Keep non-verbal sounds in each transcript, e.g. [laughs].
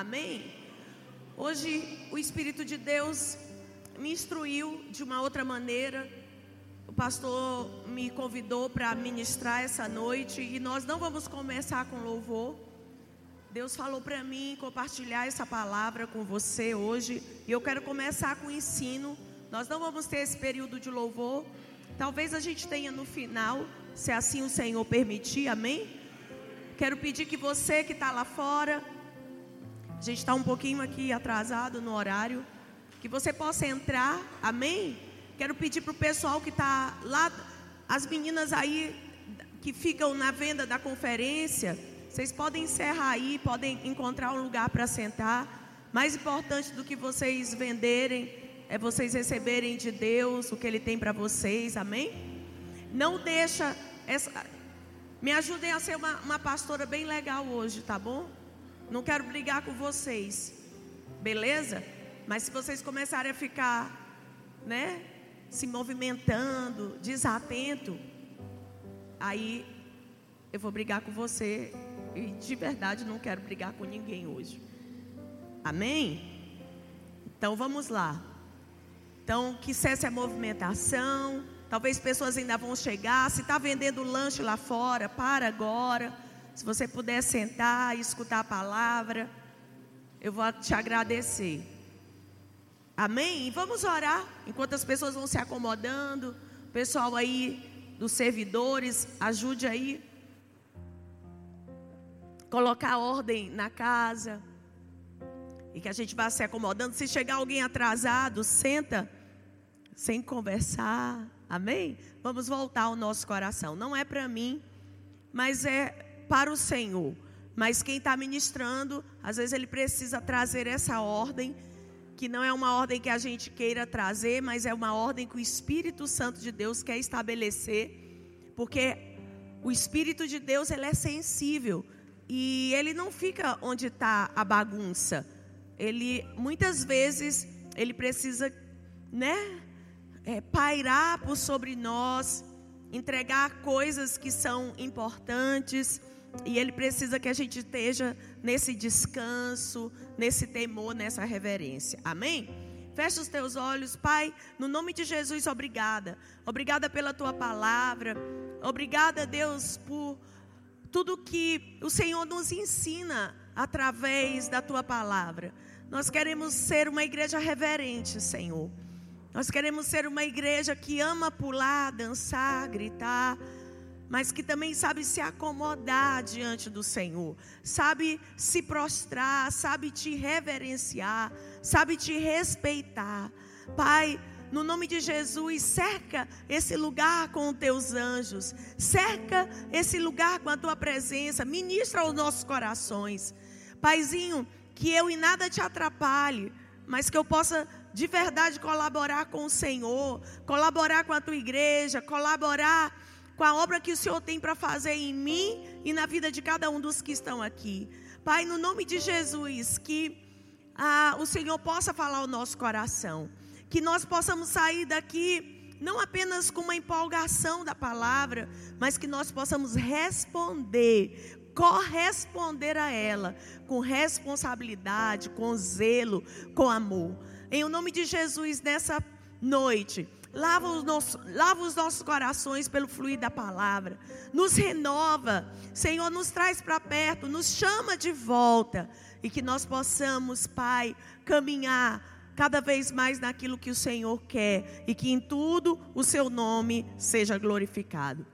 Amém? Hoje o Espírito de Deus me instruiu de uma outra maneira. O pastor me convidou para ministrar essa noite e nós não vamos começar com louvor. Deus falou para mim compartilhar essa palavra com você hoje e eu quero começar com ensino. Nós não vamos ter esse período de louvor. Talvez a gente tenha no final, se assim o Senhor permitir, amém? Quero pedir que você que está lá fora, a gente está um pouquinho aqui atrasado no horário, que você possa entrar, amém? Quero pedir para o pessoal que está lá, as meninas aí que ficam na venda da conferência, vocês podem encerrar aí, podem encontrar um lugar para sentar. Mais importante do que vocês venderem é vocês receberem de Deus o que Ele tem para vocês, amém? Não deixa essa, me ajudem a ser uma, uma pastora bem legal hoje, tá bom? Não quero brigar com vocês, beleza? Mas se vocês começarem a ficar, né, se movimentando, desatento, aí eu vou brigar com você. E de verdade não quero brigar com ninguém hoje. Amém? Então vamos lá. Então que cesse a movimentação. Talvez pessoas ainda vão chegar. Se está vendendo lanche lá fora, para agora. Se você puder sentar e escutar a palavra, eu vou te agradecer. Amém? E vamos orar enquanto as pessoas vão se acomodando. Pessoal aí dos servidores, ajude aí. Colocar ordem na casa. E que a gente vá se acomodando. Se chegar alguém atrasado, senta sem conversar. Amém? Vamos voltar ao nosso coração. Não é para mim, mas é para o Senhor. Mas quem está ministrando, às vezes ele precisa trazer essa ordem, que não é uma ordem que a gente queira trazer, mas é uma ordem que o Espírito Santo de Deus quer estabelecer, porque o Espírito de Deus ele é sensível e ele não fica onde está a bagunça. Ele muitas vezes ele precisa, né? é, pairar por sobre nós, entregar coisas que são importantes. E Ele precisa que a gente esteja nesse descanso, nesse temor, nessa reverência. Amém? Fecha os teus olhos, Pai, no nome de Jesus, obrigada. Obrigada pela tua palavra. Obrigada, Deus, por tudo que o Senhor nos ensina através da tua palavra. Nós queremos ser uma igreja reverente, Senhor. Nós queremos ser uma igreja que ama pular, dançar, gritar, mas que também sabe se acomodar diante do Senhor, sabe se prostrar, sabe te reverenciar, sabe te respeitar. Pai, no nome de Jesus, cerca esse lugar com os teus anjos, cerca esse lugar com a tua presença, ministra aos nossos corações. Paizinho, que eu em nada te atrapalhe, mas que eu possa de verdade colaborar com o Senhor, colaborar com a tua igreja, colaborar com a obra que o Senhor tem para fazer em mim e na vida de cada um dos que estão aqui. Pai, no nome de Jesus, que ah, o Senhor possa falar o nosso coração, que nós possamos sair daqui não apenas com uma empolgação da palavra, mas que nós possamos responder, corresponder a ela com responsabilidade, com zelo, com amor. Em o nome de Jesus, nessa noite, lava os, nossos, lava os nossos corações pelo fluir da palavra, nos renova, Senhor, nos traz para perto, nos chama de volta e que nós possamos, Pai, caminhar cada vez mais naquilo que o Senhor quer e que em tudo o seu nome seja glorificado.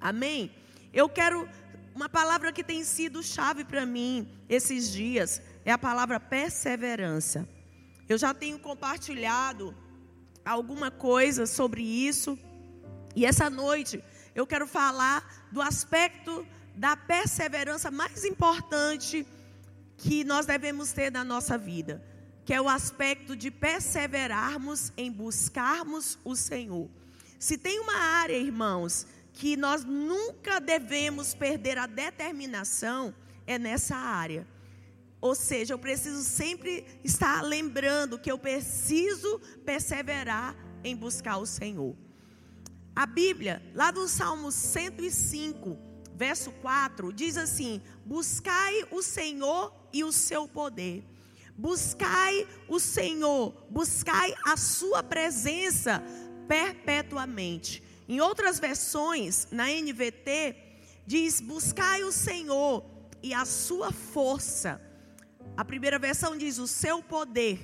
Amém? Eu quero uma palavra que tem sido chave para mim esses dias, é a palavra perseverança. Eu já tenho compartilhado alguma coisa sobre isso. E essa noite eu quero falar do aspecto da perseverança mais importante que nós devemos ter na nossa vida, que é o aspecto de perseverarmos em buscarmos o Senhor. Se tem uma área, irmãos, que nós nunca devemos perder a determinação, é nessa área. Ou seja, eu preciso sempre estar lembrando que eu preciso perseverar em buscar o Senhor. A Bíblia, lá do Salmo 105, verso 4, diz assim: Buscai o Senhor e o seu poder. Buscai o Senhor, buscai a sua presença perpetuamente. Em outras versões, na NVT, diz: Buscai o Senhor e a sua força. A primeira versão diz: O seu poder.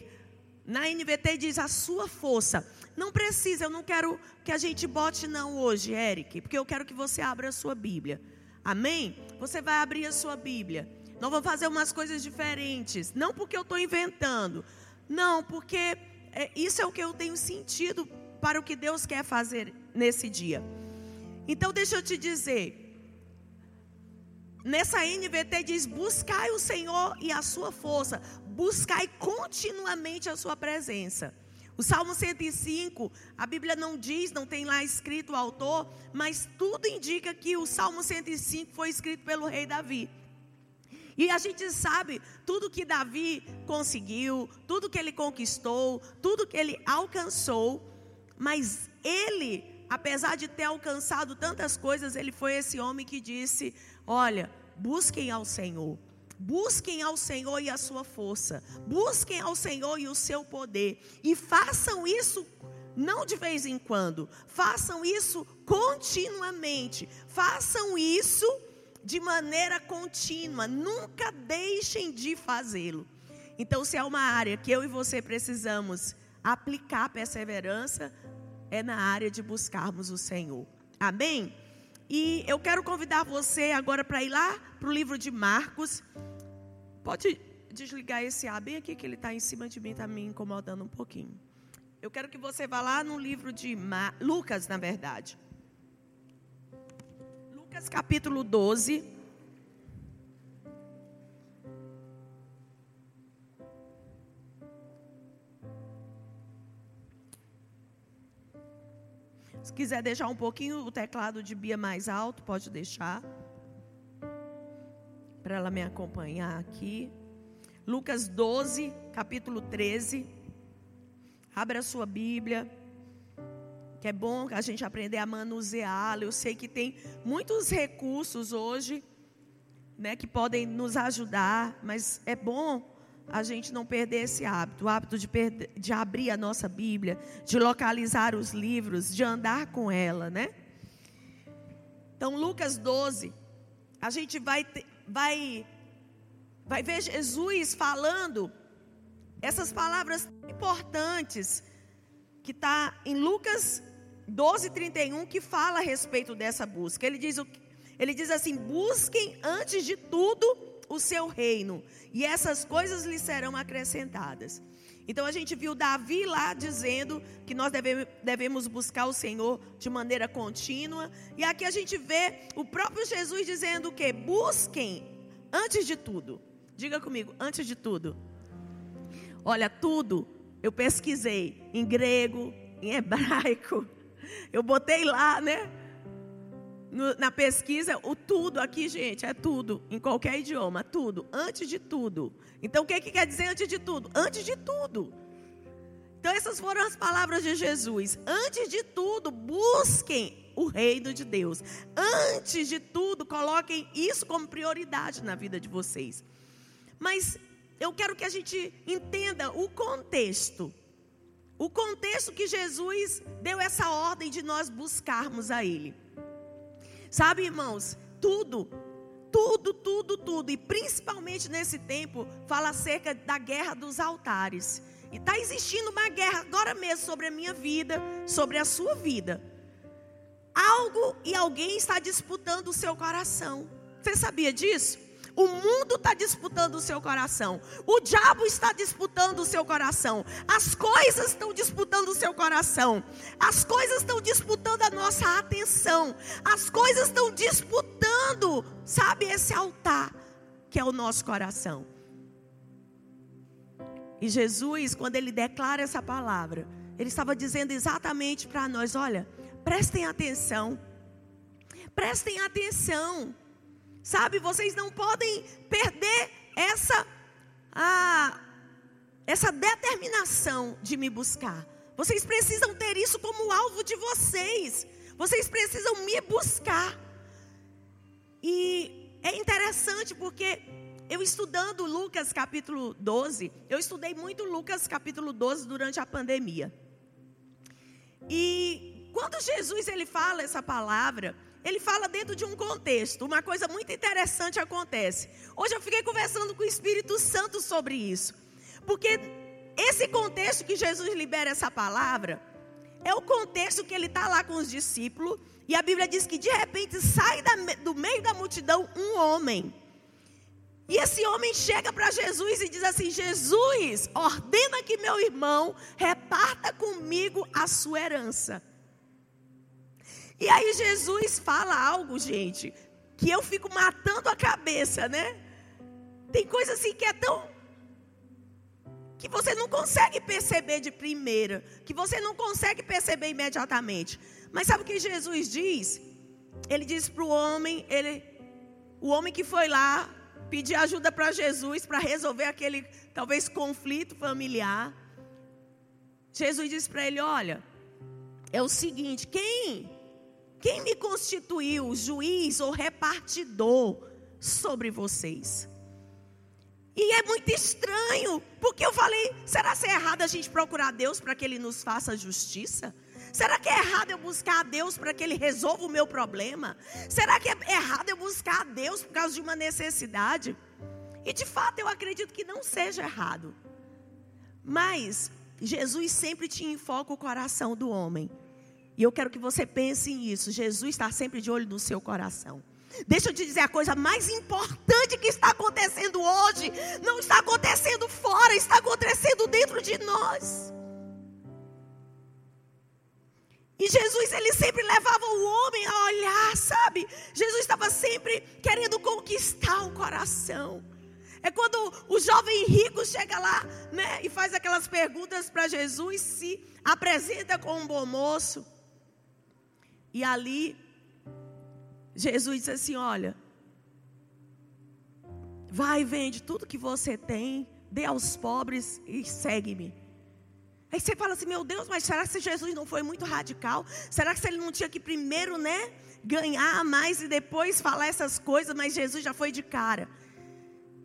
Na NVT diz: A sua força. Não precisa, eu não quero que a gente bote não hoje, Eric, porque eu quero que você abra a sua Bíblia. Amém? Você vai abrir a sua Bíblia. Nós vamos fazer umas coisas diferentes. Não porque eu estou inventando. Não, porque é, isso é o que eu tenho sentido para o que Deus quer fazer nesse dia. Então, deixa eu te dizer. Nessa NVT diz: buscai o Senhor e a sua força, buscai continuamente a sua presença. O Salmo 105, a Bíblia não diz, não tem lá escrito o autor, mas tudo indica que o Salmo 105 foi escrito pelo rei Davi. E a gente sabe tudo que Davi conseguiu, tudo que ele conquistou, tudo que ele alcançou, mas ele, apesar de ter alcançado tantas coisas, ele foi esse homem que disse: Olha, busquem ao Senhor. Busquem ao Senhor e a sua força. Busquem ao Senhor e o seu poder. E façam isso não de vez em quando. Façam isso continuamente. Façam isso de maneira contínua. Nunca deixem de fazê-lo. Então, se é uma área que eu e você precisamos aplicar perseverança, é na área de buscarmos o Senhor. Amém? E eu quero convidar você agora para ir lá para o livro de Marcos. Pode desligar esse A bem aqui que ele está em cima de mim, está me incomodando um pouquinho. Eu quero que você vá lá no livro de Mar... Lucas, na verdade. Lucas capítulo 12. Se quiser deixar um pouquinho o teclado de Bia mais alto, pode deixar. Para ela me acompanhar aqui. Lucas 12, capítulo 13. Abra a sua Bíblia. Que é bom a gente aprender a manuseá-la. Eu sei que tem muitos recursos hoje, né, que podem nos ajudar, mas é bom a gente não perder esse hábito, o hábito de, perder, de abrir a nossa Bíblia, de localizar os livros, de andar com ela, né? Então, Lucas 12, a gente vai, vai, vai ver Jesus falando essas palavras importantes que está em Lucas 12, 31, que fala a respeito dessa busca. Ele diz, ele diz assim: busquem antes de tudo o seu reino, e essas coisas lhe serão acrescentadas. Então a gente viu Davi lá dizendo que nós deve, devemos buscar o Senhor de maneira contínua, e aqui a gente vê o próprio Jesus dizendo que busquem antes de tudo. Diga comigo, antes de tudo. Olha, tudo eu pesquisei em grego, em [laughs] hebraico. Eu botei lá, né? Na pesquisa, o tudo aqui, gente, é tudo, em qualquer idioma, tudo, antes de tudo. Então, o que, que quer dizer antes de tudo? Antes de tudo. Então, essas foram as palavras de Jesus. Antes de tudo, busquem o reino de Deus. Antes de tudo, coloquem isso como prioridade na vida de vocês. Mas eu quero que a gente entenda o contexto. O contexto que Jesus deu essa ordem de nós buscarmos a Ele. Sabe, irmãos, tudo, tudo, tudo, tudo, e principalmente nesse tempo, fala acerca da guerra dos altares. E está existindo uma guerra agora mesmo sobre a minha vida, sobre a sua vida. Algo e alguém está disputando o seu coração. Você sabia disso? O mundo está disputando o seu coração. O diabo está disputando o seu coração. As coisas estão disputando o seu coração. As coisas estão disputando a nossa atenção. As coisas estão disputando, sabe, esse altar que é o nosso coração. E Jesus, quando ele declara essa palavra, ele estava dizendo exatamente para nós: olha, prestem atenção. Prestem atenção. Sabe, vocês não podem perder essa a, essa determinação de me buscar. Vocês precisam ter isso como alvo de vocês. Vocês precisam me buscar. E é interessante porque eu estudando Lucas capítulo 12, eu estudei muito Lucas capítulo 12 durante a pandemia. E quando Jesus ele fala essa palavra, ele fala dentro de um contexto. Uma coisa muito interessante acontece. Hoje eu fiquei conversando com o Espírito Santo sobre isso. Porque esse contexto que Jesus libera essa palavra é o contexto que ele está lá com os discípulos. E a Bíblia diz que de repente sai da, do meio da multidão um homem. E esse homem chega para Jesus e diz assim: Jesus, ordena que meu irmão reparta comigo a sua herança. E aí Jesus fala algo, gente, que eu fico matando a cabeça, né? Tem coisa assim que é tão que você não consegue perceber de primeira, que você não consegue perceber imediatamente. Mas sabe o que Jesus diz? Ele diz para o homem, ele, o homem que foi lá pedir ajuda para Jesus para resolver aquele talvez conflito familiar. Jesus disse para ele: Olha, é o seguinte, quem quem me constituiu juiz ou repartidor sobre vocês? E é muito estranho, porque eu falei: será que é errado a gente procurar Deus para que Ele nos faça justiça? Será que é errado eu buscar a Deus para que Ele resolva o meu problema? Será que é errado eu buscar a Deus por causa de uma necessidade? E de fato eu acredito que não seja errado. Mas Jesus sempre tinha em foco o coração do homem. E eu quero que você pense nisso. Jesus está sempre de olho no seu coração. Deixa eu te dizer a coisa mais importante que está acontecendo hoje. Não está acontecendo fora, está acontecendo dentro de nós. E Jesus, ele sempre levava o homem a olhar, sabe? Jesus estava sempre querendo conquistar o coração. É quando o jovem rico chega lá, né, e faz aquelas perguntas para Jesus, se apresenta com um bom moço. E ali, Jesus disse assim: Olha, vai vende tudo que você tem, dê aos pobres e segue-me. Aí você fala assim, meu Deus, mas será que Jesus não foi muito radical? Será que ele não tinha que primeiro, né, ganhar mais e depois falar essas coisas, mas Jesus já foi de cara?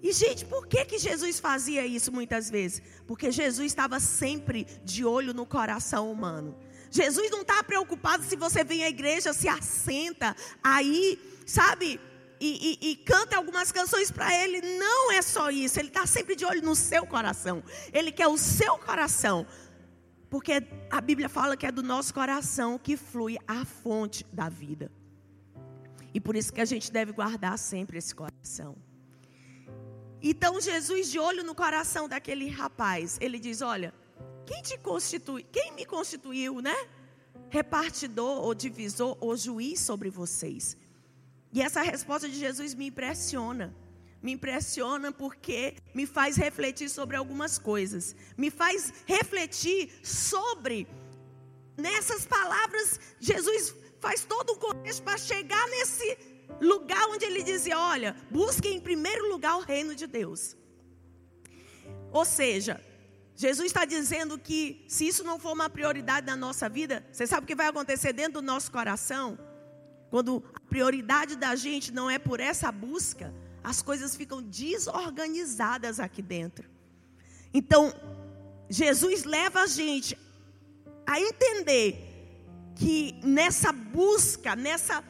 E gente, por que que Jesus fazia isso muitas vezes? Porque Jesus estava sempre de olho no coração humano. Jesus não está preocupado se você vem à igreja, se assenta aí, sabe? E, e, e, canta algumas canções para ele. Não é só isso. Ele está sempre de olho no seu coração. Ele quer o seu coração. Porque a Bíblia fala que é do nosso coração que flui a fonte da vida. E por isso que a gente deve guardar sempre esse coração. Então Jesus, de olho no coração daquele rapaz, ele diz: Olha, quem te constitui, quem me constituiu, né? Repartidor ou divisor ou juiz sobre vocês. E essa resposta de Jesus me impressiona me impressiona porque me faz refletir sobre algumas coisas. Me faz refletir sobre nessas palavras Jesus faz todo um contexto para chegar nesse lugar onde ele dizia: "Olha, busquem em primeiro lugar o reino de Deus". Ou seja, Jesus está dizendo que se isso não for uma prioridade na nossa vida, você sabe o que vai acontecer dentro do nosso coração? Quando a prioridade da gente não é por essa busca, as coisas ficam desorganizadas aqui dentro. Então, Jesus leva a gente a entender que nessa busca, nessa,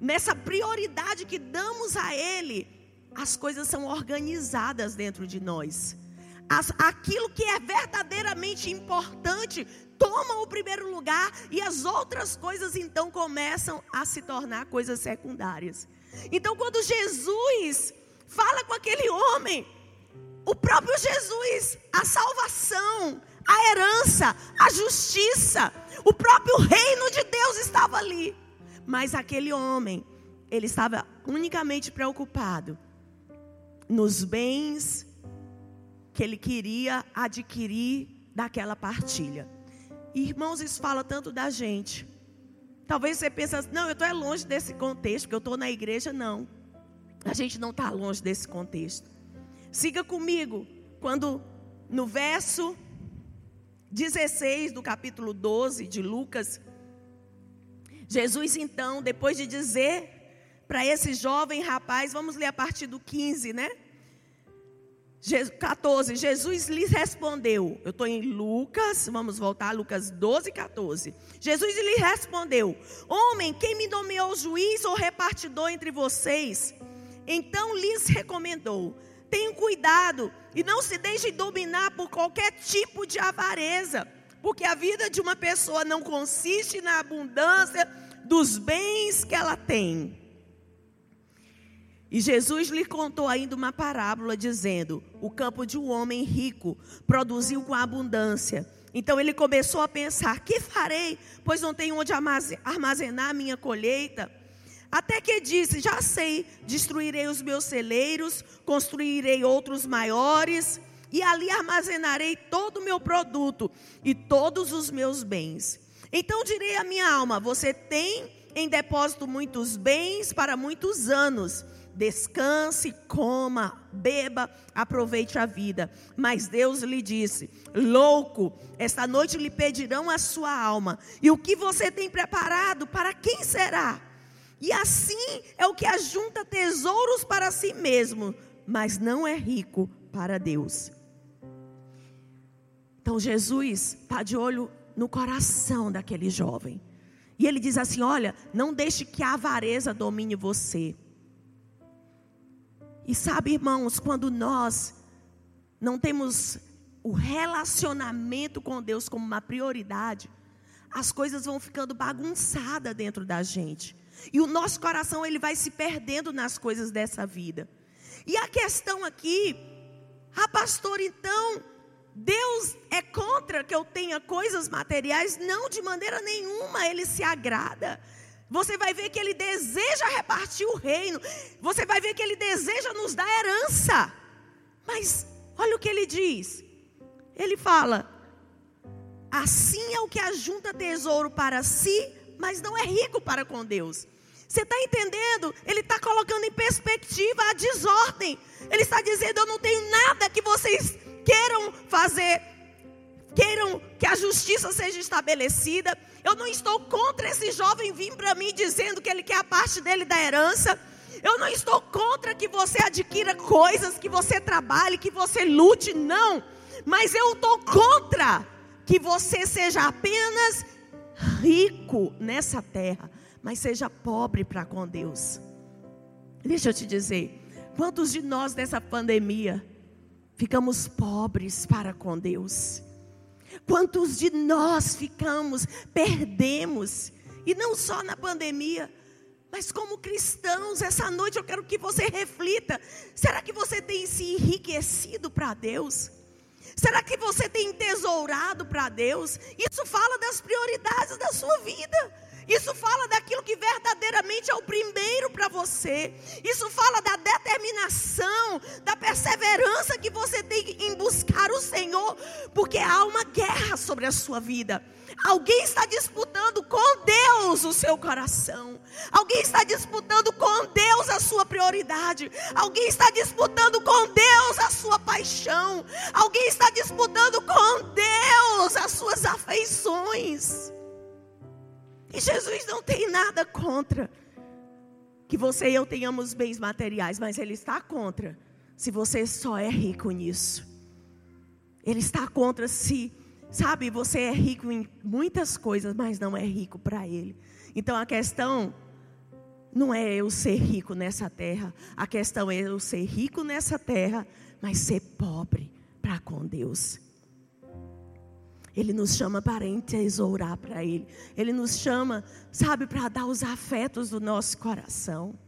nessa prioridade que damos a Ele, as coisas são organizadas dentro de nós. As, aquilo que é verdadeiramente importante toma o primeiro lugar e as outras coisas então começam a se tornar coisas secundárias. Então, quando Jesus fala com aquele homem, o próprio Jesus, a salvação, a herança, a justiça, o próprio reino de Deus estava ali. Mas aquele homem, ele estava unicamente preocupado nos bens que ele queria adquirir daquela partilha. Irmãos, isso fala tanto da gente. Talvez você pense, assim, não, eu estou é longe desse contexto, porque eu estou na igreja, não. A gente não está longe desse contexto. Siga comigo, quando no verso 16 do capítulo 12 de Lucas, Jesus então, depois de dizer para esse jovem rapaz, vamos ler a partir do 15, né? 14, Jesus lhes respondeu. Eu estou em Lucas, vamos voltar, Lucas 12, 14. Jesus lhe respondeu: Homem, quem me nomeou juiz ou repartidor entre vocês? Então lhes recomendou: Tenham cuidado e não se deixem dominar por qualquer tipo de avareza, porque a vida de uma pessoa não consiste na abundância dos bens que ela tem. E Jesus lhe contou ainda uma parábola, dizendo: O campo de um homem rico produziu com abundância. Então ele começou a pensar: Que farei? Pois não tenho onde armazenar minha colheita. Até que disse: Já sei, destruirei os meus celeiros, construirei outros maiores, e ali armazenarei todo o meu produto e todos os meus bens. Então direi à minha alma: Você tem em depósito muitos bens para muitos anos descanse, coma, beba, aproveite a vida. Mas Deus lhe disse: Louco, esta noite lhe pedirão a sua alma, e o que você tem preparado, para quem será? E assim é o que ajunta tesouros para si mesmo, mas não é rico para Deus. Então Jesus está de olho no coração daquele jovem. E ele diz assim: Olha, não deixe que a avareza domine você. E sabe, irmãos, quando nós não temos o relacionamento com Deus como uma prioridade, as coisas vão ficando bagunçadas dentro da gente. E o nosso coração ele vai se perdendo nas coisas dessa vida. E a questão aqui, ah, pastor, então, Deus é contra que eu tenha coisas materiais? Não, de maneira nenhuma, ele se agrada. Você vai ver que ele deseja repartir o reino. Você vai ver que ele deseja nos dar herança. Mas olha o que ele diz. Ele fala: assim é o que ajunta tesouro para si, mas não é rico para com Deus. Você está entendendo? Ele está colocando em perspectiva a desordem. Ele está dizendo: Eu não tenho nada que vocês queiram fazer, queiram que a justiça seja estabelecida. Eu não estou contra esse jovem vir para mim dizendo que ele quer a parte dele da herança. Eu não estou contra que você adquira coisas, que você trabalhe, que você lute, não. Mas eu estou contra que você seja apenas rico nessa terra, mas seja pobre para com Deus. Deixa eu te dizer, quantos de nós nessa pandemia ficamos pobres para com Deus? Quantos de nós ficamos, perdemos, e não só na pandemia, mas como cristãos, essa noite eu quero que você reflita: será que você tem se enriquecido para Deus? Será que você tem tesourado para Deus? Isso fala das prioridades da sua vida. Isso fala daquilo que verdadeiramente é o primeiro para você. Isso fala da determinação, da perseverança que você tem em buscar o Senhor, porque há uma guerra sobre a sua vida. Alguém está disputando com Deus o seu coração. Alguém está disputando com Deus a sua prioridade. Alguém está disputando com Deus a sua paixão. Alguém está disputando com Deus as suas afeições. E Jesus não tem nada contra que você e eu tenhamos bens materiais, mas Ele está contra se você só é rico nisso. Ele está contra se, sabe, você é rico em muitas coisas, mas não é rico para Ele. Então a questão não é eu ser rico nessa terra, a questão é eu ser rico nessa terra, mas ser pobre para com Deus. Ele nos chama para entesourar para Ele. Ele nos chama, sabe, para dar os afetos do nosso coração.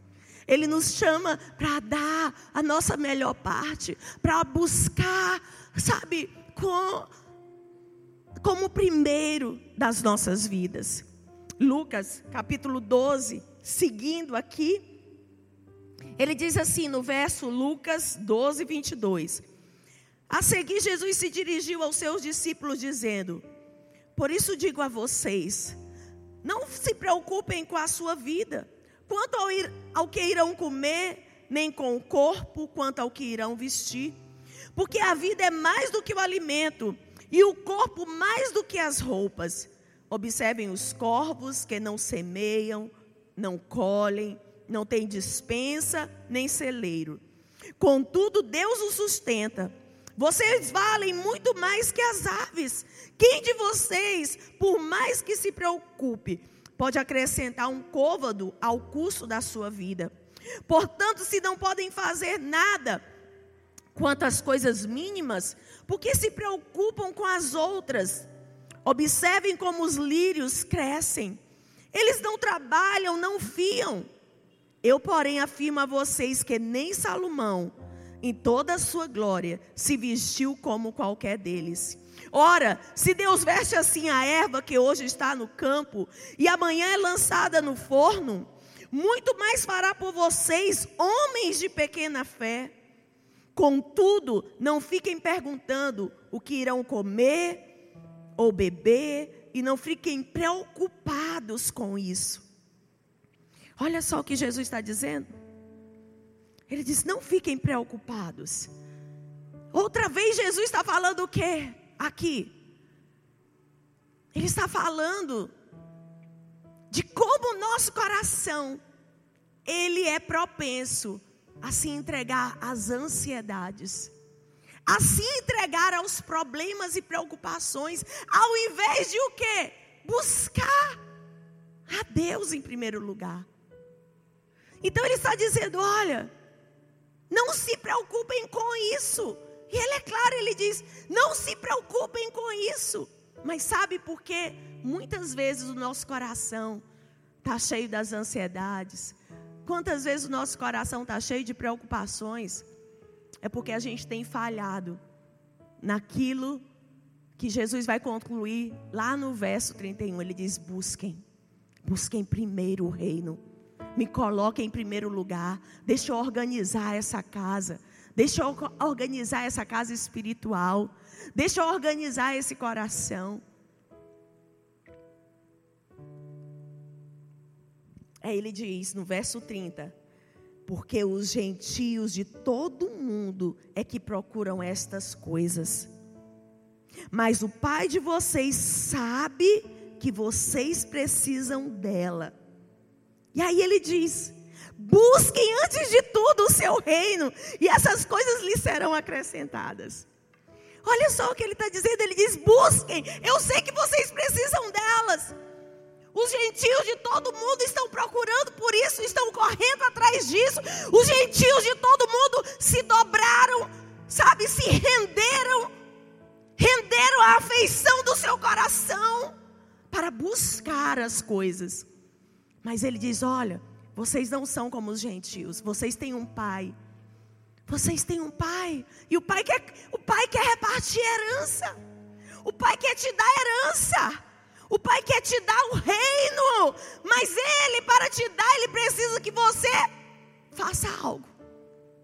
Ele nos chama para dar a nossa melhor parte, para buscar, sabe, com, como primeiro das nossas vidas. Lucas capítulo 12, seguindo aqui, ele diz assim no verso Lucas 12, 22. A seguir, Jesus se dirigiu aos seus discípulos, dizendo: Por isso digo a vocês, não se preocupem com a sua vida, quanto ao, ir, ao que irão comer, nem com o corpo, quanto ao que irão vestir. Porque a vida é mais do que o alimento, e o corpo mais do que as roupas. Observem os corvos que não semeiam, não colhem, não tem dispensa nem celeiro. Contudo, Deus o sustenta. Vocês valem muito mais que as aves. Quem de vocês, por mais que se preocupe, pode acrescentar um côvado ao custo da sua vida? Portanto, se não podem fazer nada quanto às coisas mínimas, porque se preocupam com as outras? Observem como os lírios crescem. Eles não trabalham, não fiam. Eu, porém, afirmo a vocês que nem Salomão, em toda a sua glória, se vestiu como qualquer deles. Ora, se Deus veste assim a erva que hoje está no campo e amanhã é lançada no forno, muito mais fará por vocês, homens de pequena fé. Contudo, não fiquem perguntando o que irão comer ou beber, e não fiquem preocupados com isso. Olha só o que Jesus está dizendo. Ele diz: não fiquem preocupados. Outra vez Jesus está falando o que aqui? Ele está falando de como o nosso coração ele é propenso a se entregar às ansiedades, a se entregar aos problemas e preocupações, ao invés de o quê? Buscar a Deus em primeiro lugar. Então ele está dizendo: olha, não se preocupem com isso. E ele é claro, ele diz: não se preocupem com isso. Mas sabe por quê? Muitas vezes o nosso coração está cheio das ansiedades, Quantas vezes o nosso coração está cheio de preocupações? É porque a gente tem falhado naquilo que Jesus vai concluir lá no verso 31. Ele diz: busquem, busquem primeiro o reino, me coloquem em primeiro lugar, deixa eu organizar essa casa, deixa eu organizar essa casa espiritual, deixa eu organizar esse coração. Aí ele diz no verso 30: Porque os gentios de todo mundo é que procuram estas coisas. Mas o Pai de vocês sabe que vocês precisam dela. E aí ele diz: Busquem antes de tudo o seu reino, e essas coisas lhes serão acrescentadas. Olha só o que ele está dizendo: ele diz: Busquem, eu sei que vocês precisam delas. Os gentios de todo mundo estão procurando por isso, estão correndo atrás disso. Os gentios de todo mundo se dobraram, sabe, se renderam, renderam a afeição do seu coração para buscar as coisas. Mas ele diz: Olha, vocês não são como os gentios, vocês têm um pai. Vocês têm um pai, e o pai quer, o pai quer repartir herança. O pai quer te dar herança. O Pai quer te dar o reino, mas Ele, para te dar, Ele precisa que você faça algo.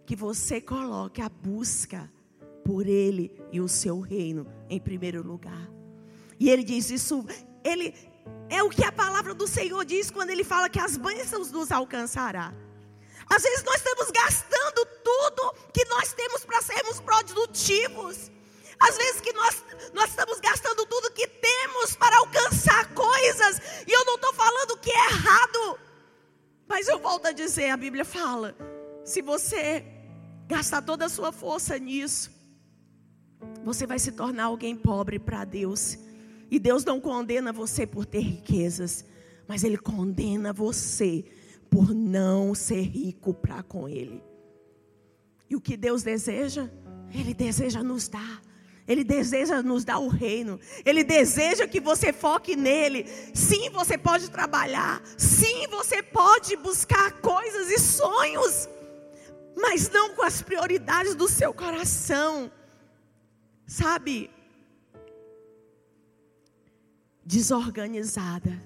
Que você coloque a busca por Ele e o seu reino em primeiro lugar. E Ele diz isso, Ele é o que a palavra do Senhor diz quando Ele fala que as bênçãos nos alcançará. Às vezes nós estamos gastando tudo que nós temos para sermos produtivos. Às vezes que nós, nós estamos gastando tudo que temos para alcançar coisas. E eu não estou falando que é errado. Mas eu volto a dizer, a Bíblia fala: se você gastar toda a sua força nisso, você vai se tornar alguém pobre para Deus. E Deus não condena você por ter riquezas, mas Ele condena você por não ser rico para com Ele. E o que Deus deseja, Ele deseja nos dar. Ele deseja nos dar o reino. Ele deseja que você foque nele. Sim, você pode trabalhar. Sim, você pode buscar coisas e sonhos. Mas não com as prioridades do seu coração. Sabe? Desorganizada.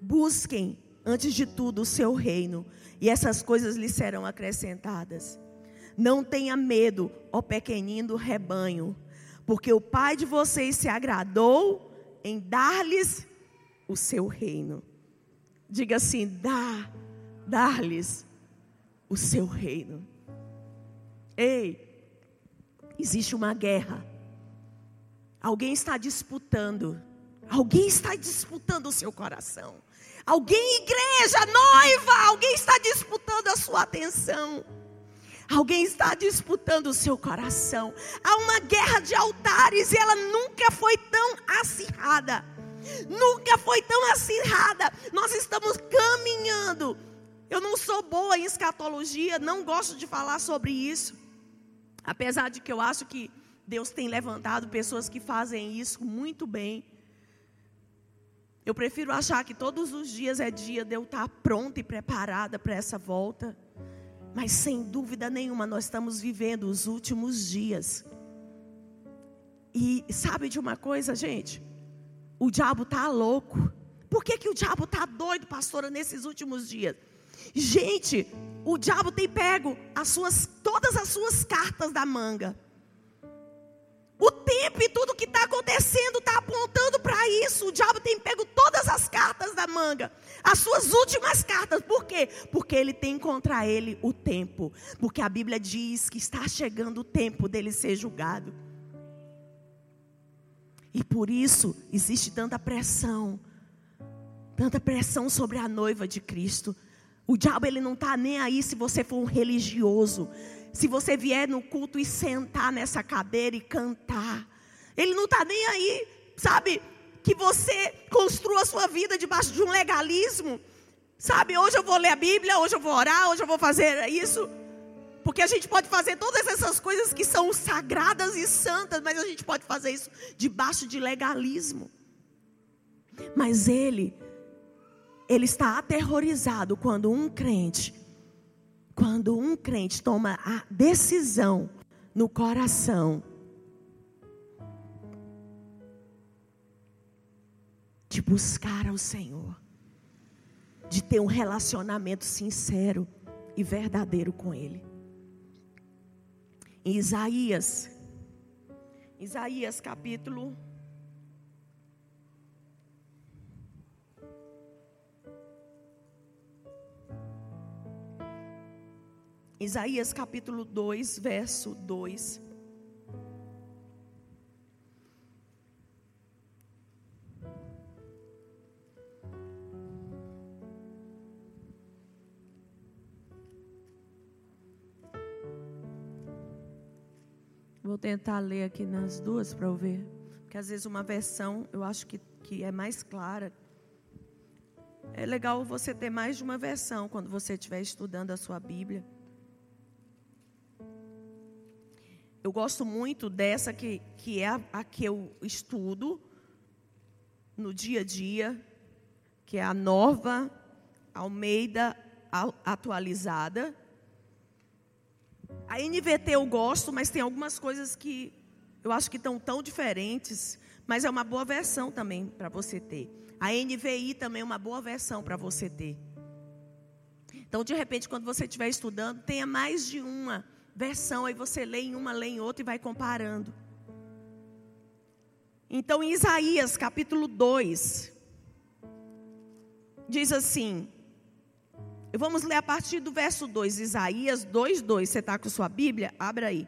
Busquem, antes de tudo, o seu reino e essas coisas lhe serão acrescentadas. Não tenha medo, ó pequenino rebanho, porque o Pai de vocês se agradou em dar-lhes o seu reino. Diga assim: dá, dar-lhes o seu reino. Ei, existe uma guerra. Alguém está disputando Alguém está disputando o seu coração. Alguém, igreja, noiva, alguém está disputando a sua atenção. Alguém está disputando o seu coração. Há uma guerra de altares e ela nunca foi tão acirrada. Nunca foi tão acirrada. Nós estamos caminhando. Eu não sou boa em escatologia, não gosto de falar sobre isso. Apesar de que eu acho que Deus tem levantado pessoas que fazem isso muito bem. Eu prefiro achar que todos os dias é dia de eu estar pronta e preparada para essa volta. Mas sem dúvida nenhuma, nós estamos vivendo os últimos dias. E sabe de uma coisa, gente? O diabo está louco. Por que, que o diabo está doido, pastora, nesses últimos dias? Gente, o diabo tem pego as suas, todas as suas cartas da manga. O tempo e tudo que está acontecendo está apontando para isso. O diabo tem pego todas as cartas da manga, as suas últimas cartas. Por quê? Porque ele tem contra ele o tempo. Porque a Bíblia diz que está chegando o tempo dele ser julgado. E por isso existe tanta pressão, tanta pressão sobre a noiva de Cristo. O diabo ele não está nem aí se você for um religioso se você vier no culto e sentar nessa cadeira e cantar. Ele não está nem aí, sabe? Que você construa a sua vida debaixo de um legalismo. Sabe, hoje eu vou ler a Bíblia, hoje eu vou orar, hoje eu vou fazer isso. Porque a gente pode fazer todas essas coisas que são sagradas e santas, mas a gente pode fazer isso debaixo de legalismo. Mas ele, ele está aterrorizado quando um crente quando um crente toma a decisão no coração de buscar ao Senhor, de ter um relacionamento sincero e verdadeiro com Ele. Em Isaías, Isaías capítulo Isaías capítulo 2, verso 2. Vou tentar ler aqui nas duas para eu ver. Porque às vezes uma versão eu acho que, que é mais clara. É legal você ter mais de uma versão quando você estiver estudando a sua Bíblia. Eu gosto muito dessa que, que é a, a que eu estudo no dia a dia, que é a nova Almeida atualizada. A NVT eu gosto, mas tem algumas coisas que eu acho que estão tão diferentes, mas é uma boa versão também para você ter. A NVI também é uma boa versão para você ter. Então, de repente, quando você estiver estudando, tenha mais de uma versão, aí você lê em uma, lê em outra e vai comparando. Então, em Isaías capítulo 2, diz assim: vamos ler a partir do verso 2, Isaías 2, 2. Você está com sua Bíblia? Abra aí.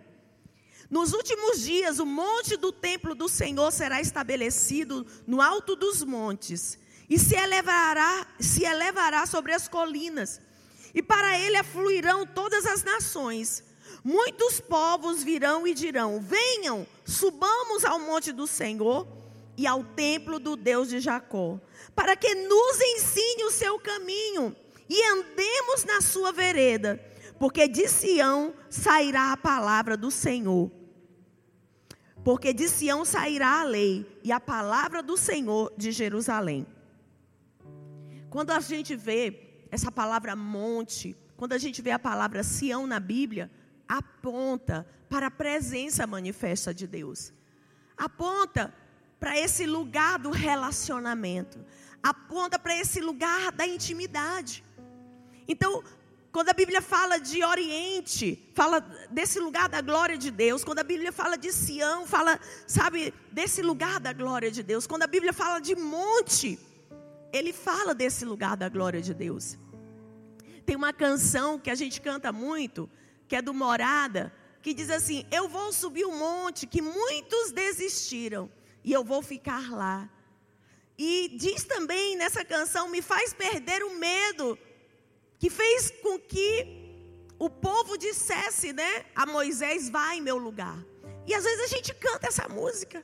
Nos últimos dias, o monte do templo do Senhor será estabelecido no alto dos montes, e se elevará, se elevará sobre as colinas, e para ele afluirão todas as nações. Muitos povos virão e dirão: Venham, subamos ao monte do Senhor e ao templo do Deus de Jacó, para que nos ensine o seu caminho e andemos na sua vereda, porque de Sião sairá a palavra do Senhor. Porque de Sião sairá a lei e a palavra do Senhor de Jerusalém. Quando a gente vê essa palavra monte, quando a gente vê a palavra Sião na Bíblia, aponta para a presença manifesta de Deus. Aponta para esse lugar do relacionamento. Aponta para esse lugar da intimidade. Então, quando a Bíblia fala de Oriente, fala desse lugar da glória de Deus. Quando a Bíblia fala de Sião, fala, sabe, desse lugar da glória de Deus. Quando a Bíblia fala de monte, ele fala desse lugar da glória de Deus. Tem uma canção que a gente canta muito, que é do Morada, que diz assim: Eu vou subir um monte que muitos desistiram, e eu vou ficar lá. E diz também nessa canção: me faz perder o medo, que fez com que o povo dissesse, né, a Moisés: vai em meu lugar. E às vezes a gente canta essa música,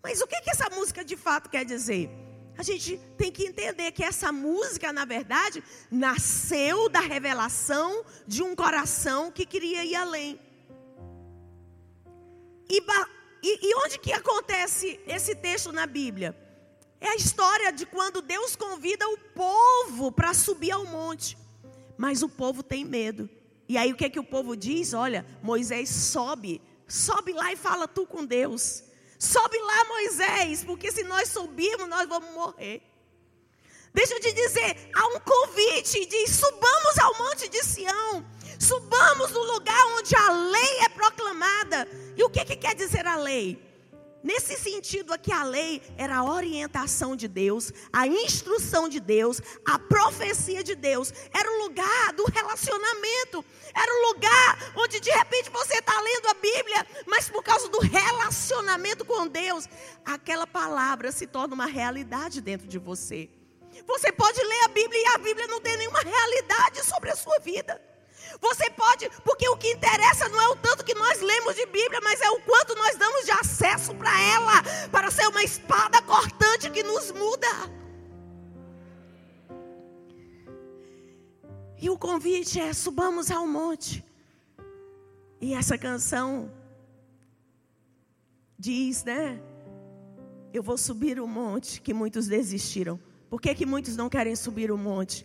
mas o que, que essa música de fato quer dizer? A gente tem que entender que essa música, na verdade, nasceu da revelação de um coração que queria ir além. E, e, e onde que acontece esse texto na Bíblia? É a história de quando Deus convida o povo para subir ao monte. Mas o povo tem medo. E aí o que é que o povo diz? Olha, Moisés sobe, sobe lá e fala tu com Deus. Sobe lá, Moisés, porque se nós subirmos, nós vamos morrer. Deixa eu te dizer, há um convite, diz: subamos ao monte de Sião, subamos no lugar onde a lei é proclamada. E o que, que quer dizer a lei? Nesse sentido aqui, a lei era a orientação de Deus, a instrução de Deus, a profecia de Deus. Era o lugar do relacionamento. Era o lugar onde de repente você está lendo a Bíblia, mas por causa do relacionamento com Deus, aquela palavra se torna uma realidade dentro de você. Você pode ler a Bíblia e a Bíblia não tem nenhuma realidade sobre a sua vida. Você pode, porque o que interessa não é o tanto que nós lemos de Bíblia, mas é o quanto nós damos de acesso para ela, para ser uma espada cortante que nos muda. E o convite é: subamos ao monte. E essa canção diz, né? Eu vou subir o monte que muitos desistiram. Por que, que muitos não querem subir o monte?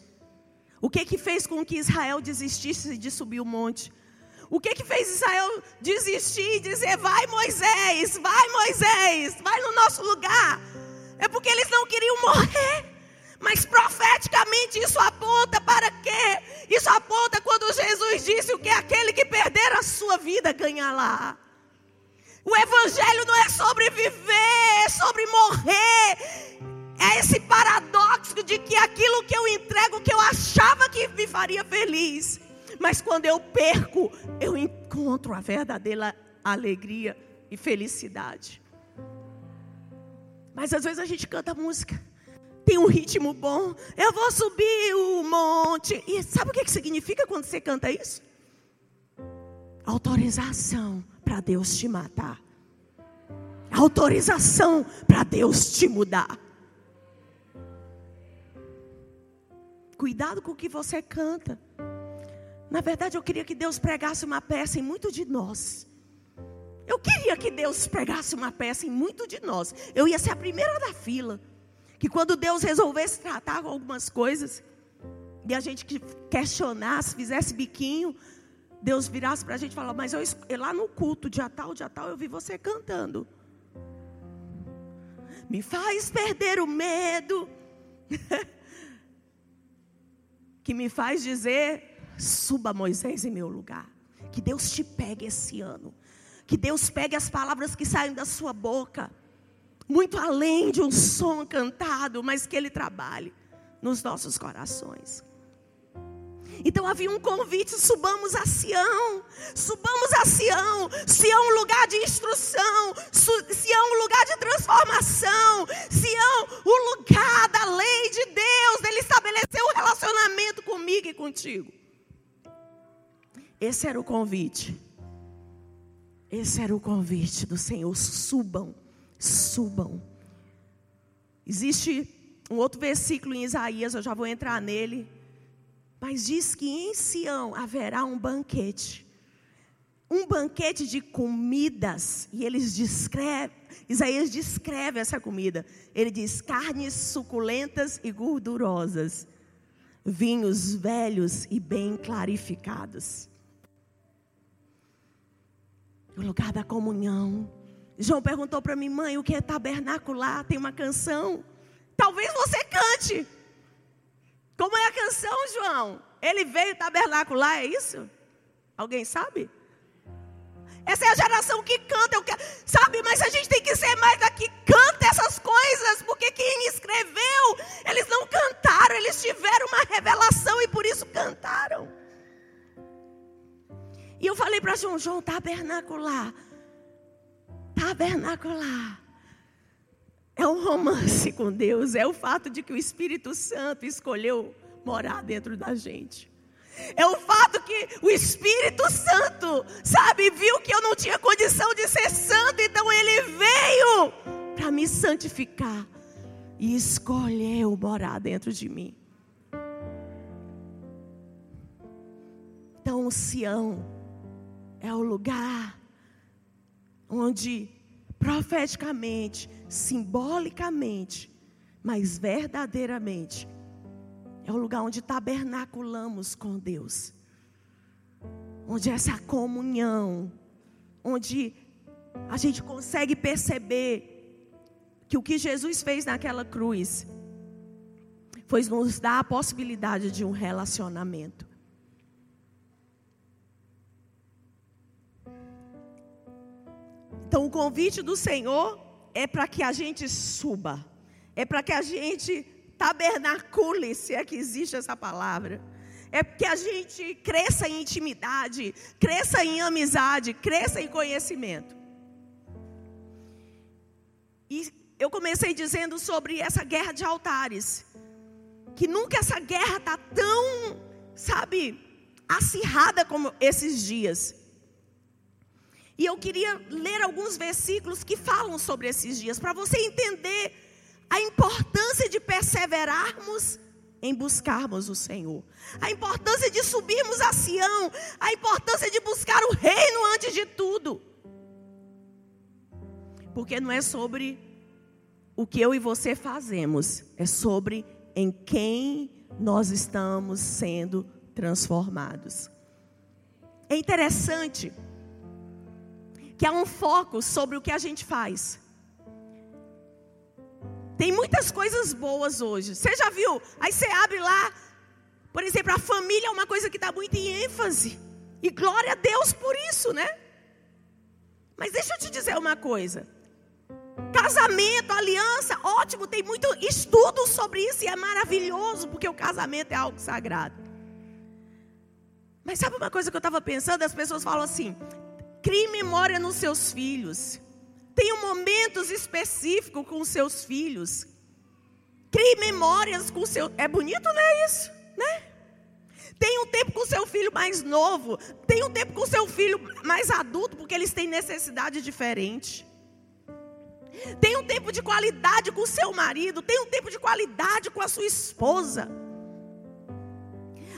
O que que fez com que Israel desistisse de subir o monte? O que que fez Israel desistir e dizer: Vai Moisés, vai Moisés, vai no nosso lugar? É porque eles não queriam morrer. Mas profeticamente isso aponta para quê? Isso aponta quando Jesus disse o que aquele que perder a sua vida ganha lá. O evangelho não é sobre viver, é sobre morrer. É esse paradoxo de que aquilo que eu entrego, que eu achava que me faria feliz, mas quando eu perco, eu encontro a verdadeira alegria e felicidade. Mas às vezes a gente canta música, tem um ritmo bom, eu vou subir o monte. E sabe o que significa quando você canta isso? Autorização para Deus te matar. Autorização para Deus te mudar. Cuidado com o que você canta. Na verdade, eu queria que Deus pregasse uma peça em muito de nós. Eu queria que Deus pregasse uma peça em muito de nós. Eu ia ser a primeira da fila. Que quando Deus resolvesse tratar com algumas coisas, e a gente questionasse, fizesse biquinho, Deus virasse para a gente e falasse: Mas eu, lá no culto, dia tal, dia tal, eu vi você cantando. Me faz perder o medo. [laughs] que me faz dizer: suba Moisés em meu lugar. Que Deus te pegue esse ano. Que Deus pegue as palavras que saem da sua boca, muito além de um som cantado, mas que Ele trabalhe nos nossos corações. Então havia um convite: subamos a Sião, subamos a Sião. Sião é um lugar de instrução, Sião é um lugar de transformação, Sião, o lugar da lei de Deus. Ele estabeleceu um relacionamento comigo e contigo. Esse era o convite. Esse era o convite do Senhor. Subam, subam. Existe um outro versículo em Isaías, eu já vou entrar nele mas diz que em Sião haverá um banquete. Um banquete de comidas. E eles descrevem, Isaías descreve essa comida. Ele diz: carnes suculentas e gordurosas, vinhos velhos e bem clarificados. O lugar da comunhão. João perguntou para mim, mãe, o que é tabernacular? Tem uma canção. Talvez você cante. Como é a canção, João? Ele veio tabernacular, é isso? Alguém sabe? Essa é a geração que canta, quero, sabe? Mas a gente tem que ser mais daqui, canta essas coisas, porque quem escreveu, eles não cantaram, eles tiveram uma revelação e por isso cantaram. E eu falei para João, João, tabernacular, tabernacular. É um romance com Deus, é o fato de que o Espírito Santo escolheu morar dentro da gente. É o fato que o Espírito Santo, sabe, viu que eu não tinha condição de ser santo, então ele veio para me santificar e escolheu morar dentro de mim. Então, Sião é o lugar onde profeticamente, simbolicamente, mas verdadeiramente, é o lugar onde tabernaculamos com Deus. Onde essa comunhão, onde a gente consegue perceber que o que Jesus fez naquela cruz foi nos dar a possibilidade de um relacionamento. Então, o convite do Senhor é para que a gente suba, é para que a gente tabernacule, se é que existe essa palavra. É que a gente cresça em intimidade, cresça em amizade, cresça em conhecimento. E eu comecei dizendo sobre essa guerra de altares. Que nunca essa guerra está tão, sabe, acirrada como esses dias. E eu queria ler alguns versículos que falam sobre esses dias, para você entender a importância de perseverarmos em buscarmos o Senhor, a importância de subirmos a Sião, a importância de buscar o reino antes de tudo. Porque não é sobre o que eu e você fazemos, é sobre em quem nós estamos sendo transformados. É interessante que há um foco sobre o que a gente faz. Tem muitas coisas boas hoje. Você já viu? Aí você abre lá, por exemplo, a família é uma coisa que está muito em ênfase. E glória a Deus por isso, né? Mas deixa eu te dizer uma coisa. Casamento, aliança, ótimo, tem muito estudo sobre isso e é maravilhoso, porque o casamento é algo sagrado. Mas sabe uma coisa que eu estava pensando? As pessoas falam assim: crie memória nos seus filhos. Tenha momentos específicos com os seus filhos. Crie memórias com seu. É bonito, não é isso? Né? Tenha um tempo com seu filho mais novo. Tenha um tempo com seu filho mais adulto, porque eles têm necessidade diferente. Tenha um tempo de qualidade com seu marido. Tenha um tempo de qualidade com a sua esposa.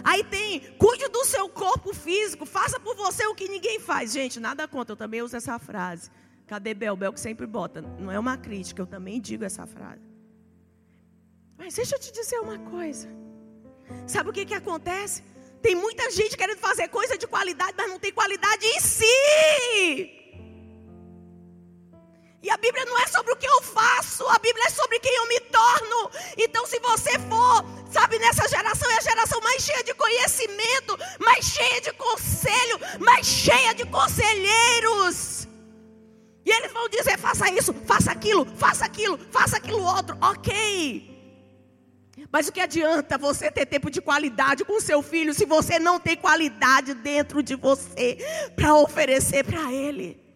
Aí tem, cuide do seu corpo físico, faça por você o que ninguém faz. Gente, nada contra, eu também uso essa frase. Cadê Bel? Bel que sempre bota. Não é uma crítica, eu também digo essa frase. Mas deixa eu te dizer uma coisa. Sabe o que, que acontece? Tem muita gente querendo fazer coisa de qualidade, mas não tem qualidade em si. E a Bíblia não é sobre o que eu faço, a Bíblia é sobre quem eu me torno. Então, se você for, sabe, nessa geração é a geração mais cheia de conhecimento, mais cheia de conselho, mais cheia de conselheiros. E eles vão dizer: faça isso, faça aquilo, faça aquilo, faça aquilo outro. Ok. Mas o que adianta você ter tempo de qualidade com seu filho se você não tem qualidade dentro de você para oferecer para ele?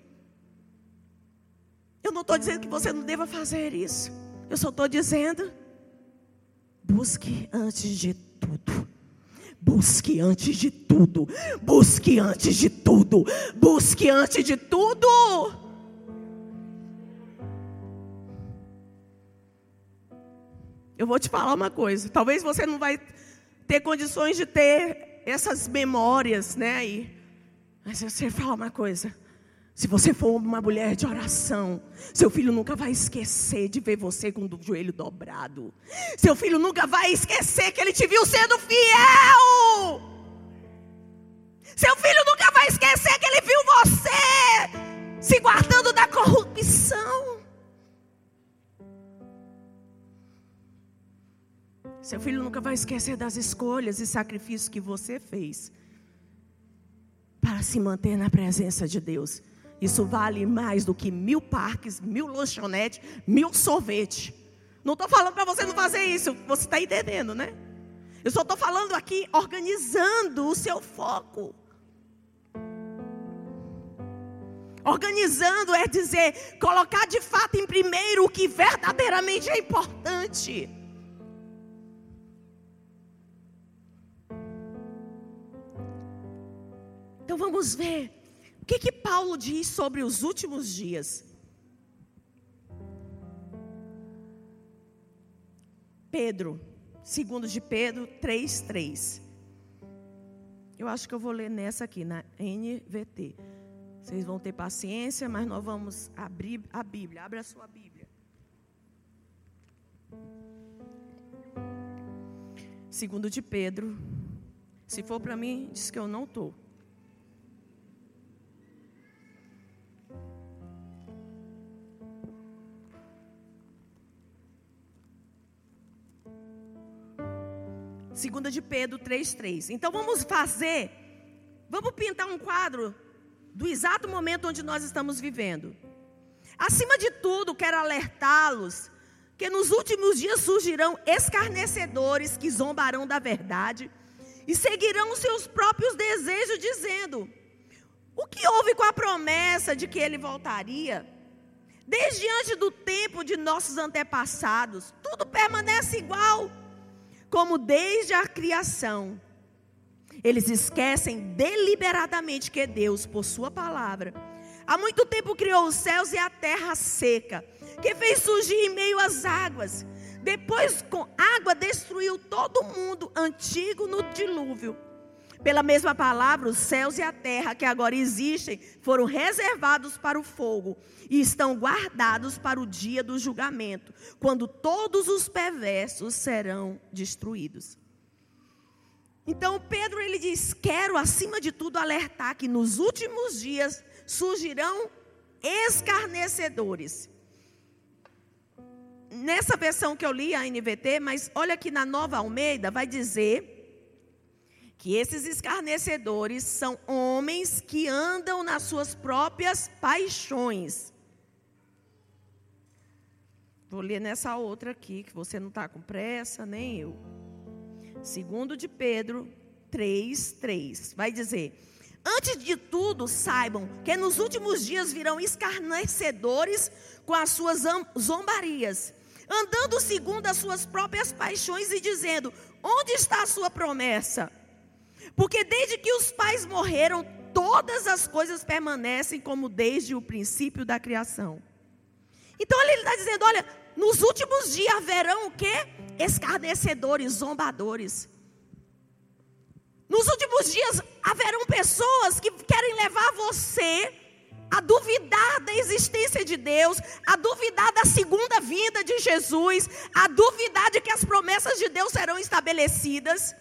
Eu não estou dizendo que você não deva fazer isso. Eu só estou dizendo: busque antes de tudo. Busque antes de tudo. Busque antes de tudo. Busque antes de tudo. Eu vou te falar uma coisa. Talvez você não vai ter condições de ter essas memórias, né? Aí. Mas você fala uma coisa. Se você for uma mulher de oração, seu filho nunca vai esquecer de ver você com o joelho dobrado. Seu filho nunca vai esquecer que ele te viu sendo fiel. Seu filho nunca vai esquecer que ele viu você se guardando da corrupção. Seu filho nunca vai esquecer das escolhas e sacrifícios que você fez para se manter na presença de Deus. Isso vale mais do que mil parques, mil lanchonetes, mil sorvetes. Não estou falando para você não fazer isso, você está entendendo, né? Eu só estou falando aqui organizando o seu foco. Organizando é dizer, colocar de fato em primeiro o que verdadeiramente é importante. Então vamos ver que que Paulo diz sobre os últimos dias. Pedro, segundo de Pedro 3:3. Eu acho que eu vou ler nessa aqui na NVT. Vocês vão ter paciência, mas nós vamos abrir a Bíblia. Abra a sua Bíblia. Segundo de Pedro. Se for para mim, diz que eu não estou. Segunda de Pedro 3:3. Então vamos fazer, vamos pintar um quadro do exato momento onde nós estamos vivendo. Acima de tudo, quero alertá-los que nos últimos dias surgirão escarnecedores que zombarão da verdade e seguirão seus próprios desejos, dizendo: O que houve com a promessa de que ele voltaria? Desde antes do tempo de nossos antepassados, tudo permanece igual, como desde a criação. Eles esquecem deliberadamente que Deus, por Sua palavra, há muito tempo criou os céus e a terra seca, que fez surgir em meio às águas. Depois, com água, destruiu todo mundo antigo no dilúvio. Pela mesma palavra, os céus e a terra que agora existem foram reservados para o fogo e estão guardados para o dia do julgamento, quando todos os perversos serão destruídos. Então Pedro ele diz: "Quero acima de tudo alertar que nos últimos dias surgirão escarnecedores". Nessa versão que eu li a NVT, mas olha aqui na Nova Almeida vai dizer que esses escarnecedores são homens que andam nas suas próprias paixões. Vou ler nessa outra aqui, que você não está com pressa, nem eu. Segundo de Pedro 3, 3. Vai dizer: Antes de tudo, saibam que nos últimos dias virão escarnecedores com as suas zombarias, andando segundo as suas próprias paixões e dizendo: Onde está a sua promessa? Porque desde que os pais morreram, todas as coisas permanecem como desde o princípio da criação. Então ele está dizendo: olha, nos últimos dias haverão o quê? Escarnecedores, zombadores. Nos últimos dias haverão pessoas que querem levar você a duvidar da existência de Deus, a duvidar da segunda vinda de Jesus, a duvidar de que as promessas de Deus serão estabelecidas.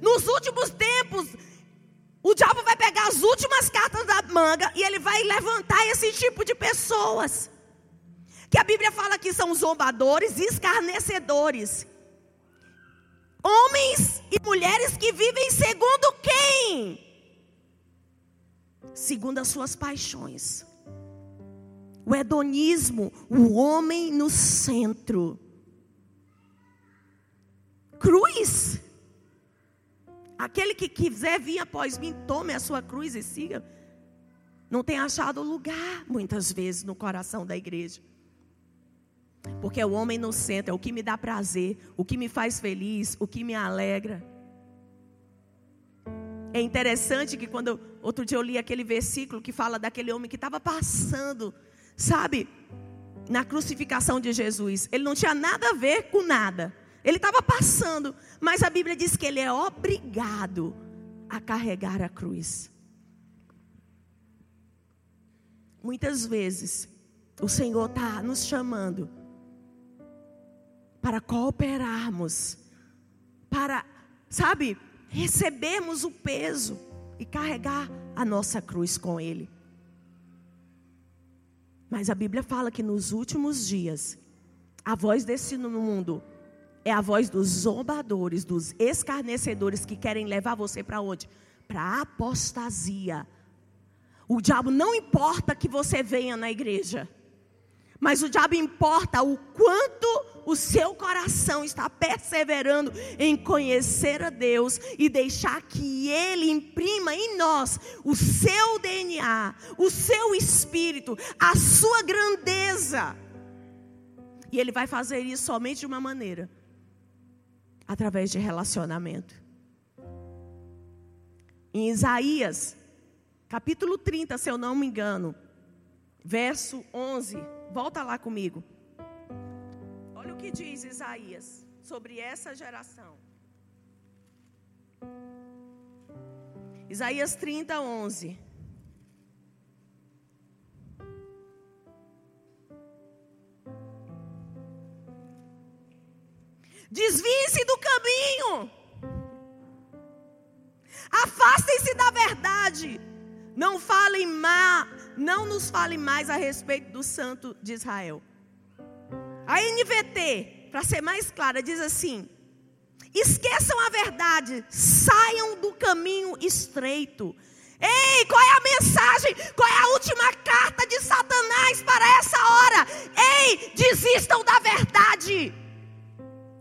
Nos últimos tempos, o diabo vai pegar as últimas cartas da manga e ele vai levantar esse tipo de pessoas que a Bíblia fala que são zombadores e escarnecedores. Homens e mulheres que vivem segundo quem? Segundo as suas paixões. O hedonismo, o homem no centro. Cruz. Aquele que quiser vir após mim, tome a sua cruz e siga. Não tem achado lugar, muitas vezes, no coração da igreja. Porque é o homem no centro, é o que me dá prazer, o que me faz feliz, o que me alegra. É interessante que quando outro dia eu li aquele versículo que fala daquele homem que estava passando, sabe, na crucificação de Jesus. Ele não tinha nada a ver com nada. Ele estava passando, mas a Bíblia diz que ele é obrigado a carregar a cruz. Muitas vezes o Senhor está nos chamando para cooperarmos, para, sabe, recebermos o peso e carregar a nossa cruz com Ele. Mas a Bíblia fala que nos últimos dias, a voz desse mundo é a voz dos zombadores, dos escarnecedores que querem levar você para onde? Para a apostasia. O diabo não importa que você venha na igreja. Mas o diabo importa o quanto o seu coração está perseverando em conhecer a Deus e deixar que Ele imprima em nós o seu DNA, o seu espírito, a sua grandeza. E Ele vai fazer isso somente de uma maneira: através de relacionamento. Em Isaías, capítulo 30, se eu não me engano, verso 11, volta lá comigo. Olha o que diz Isaías sobre essa geração. Isaías 30, 11. Desviem-se do caminho. Afastem-se da verdade. Não falem má, não nos falem mais a respeito do santo de Israel. A NVT, para ser mais clara, diz assim: esqueçam a verdade, saiam do caminho estreito. Ei, qual é a mensagem? Qual é a última carta de Satanás para essa hora? Ei, desistam da verdade.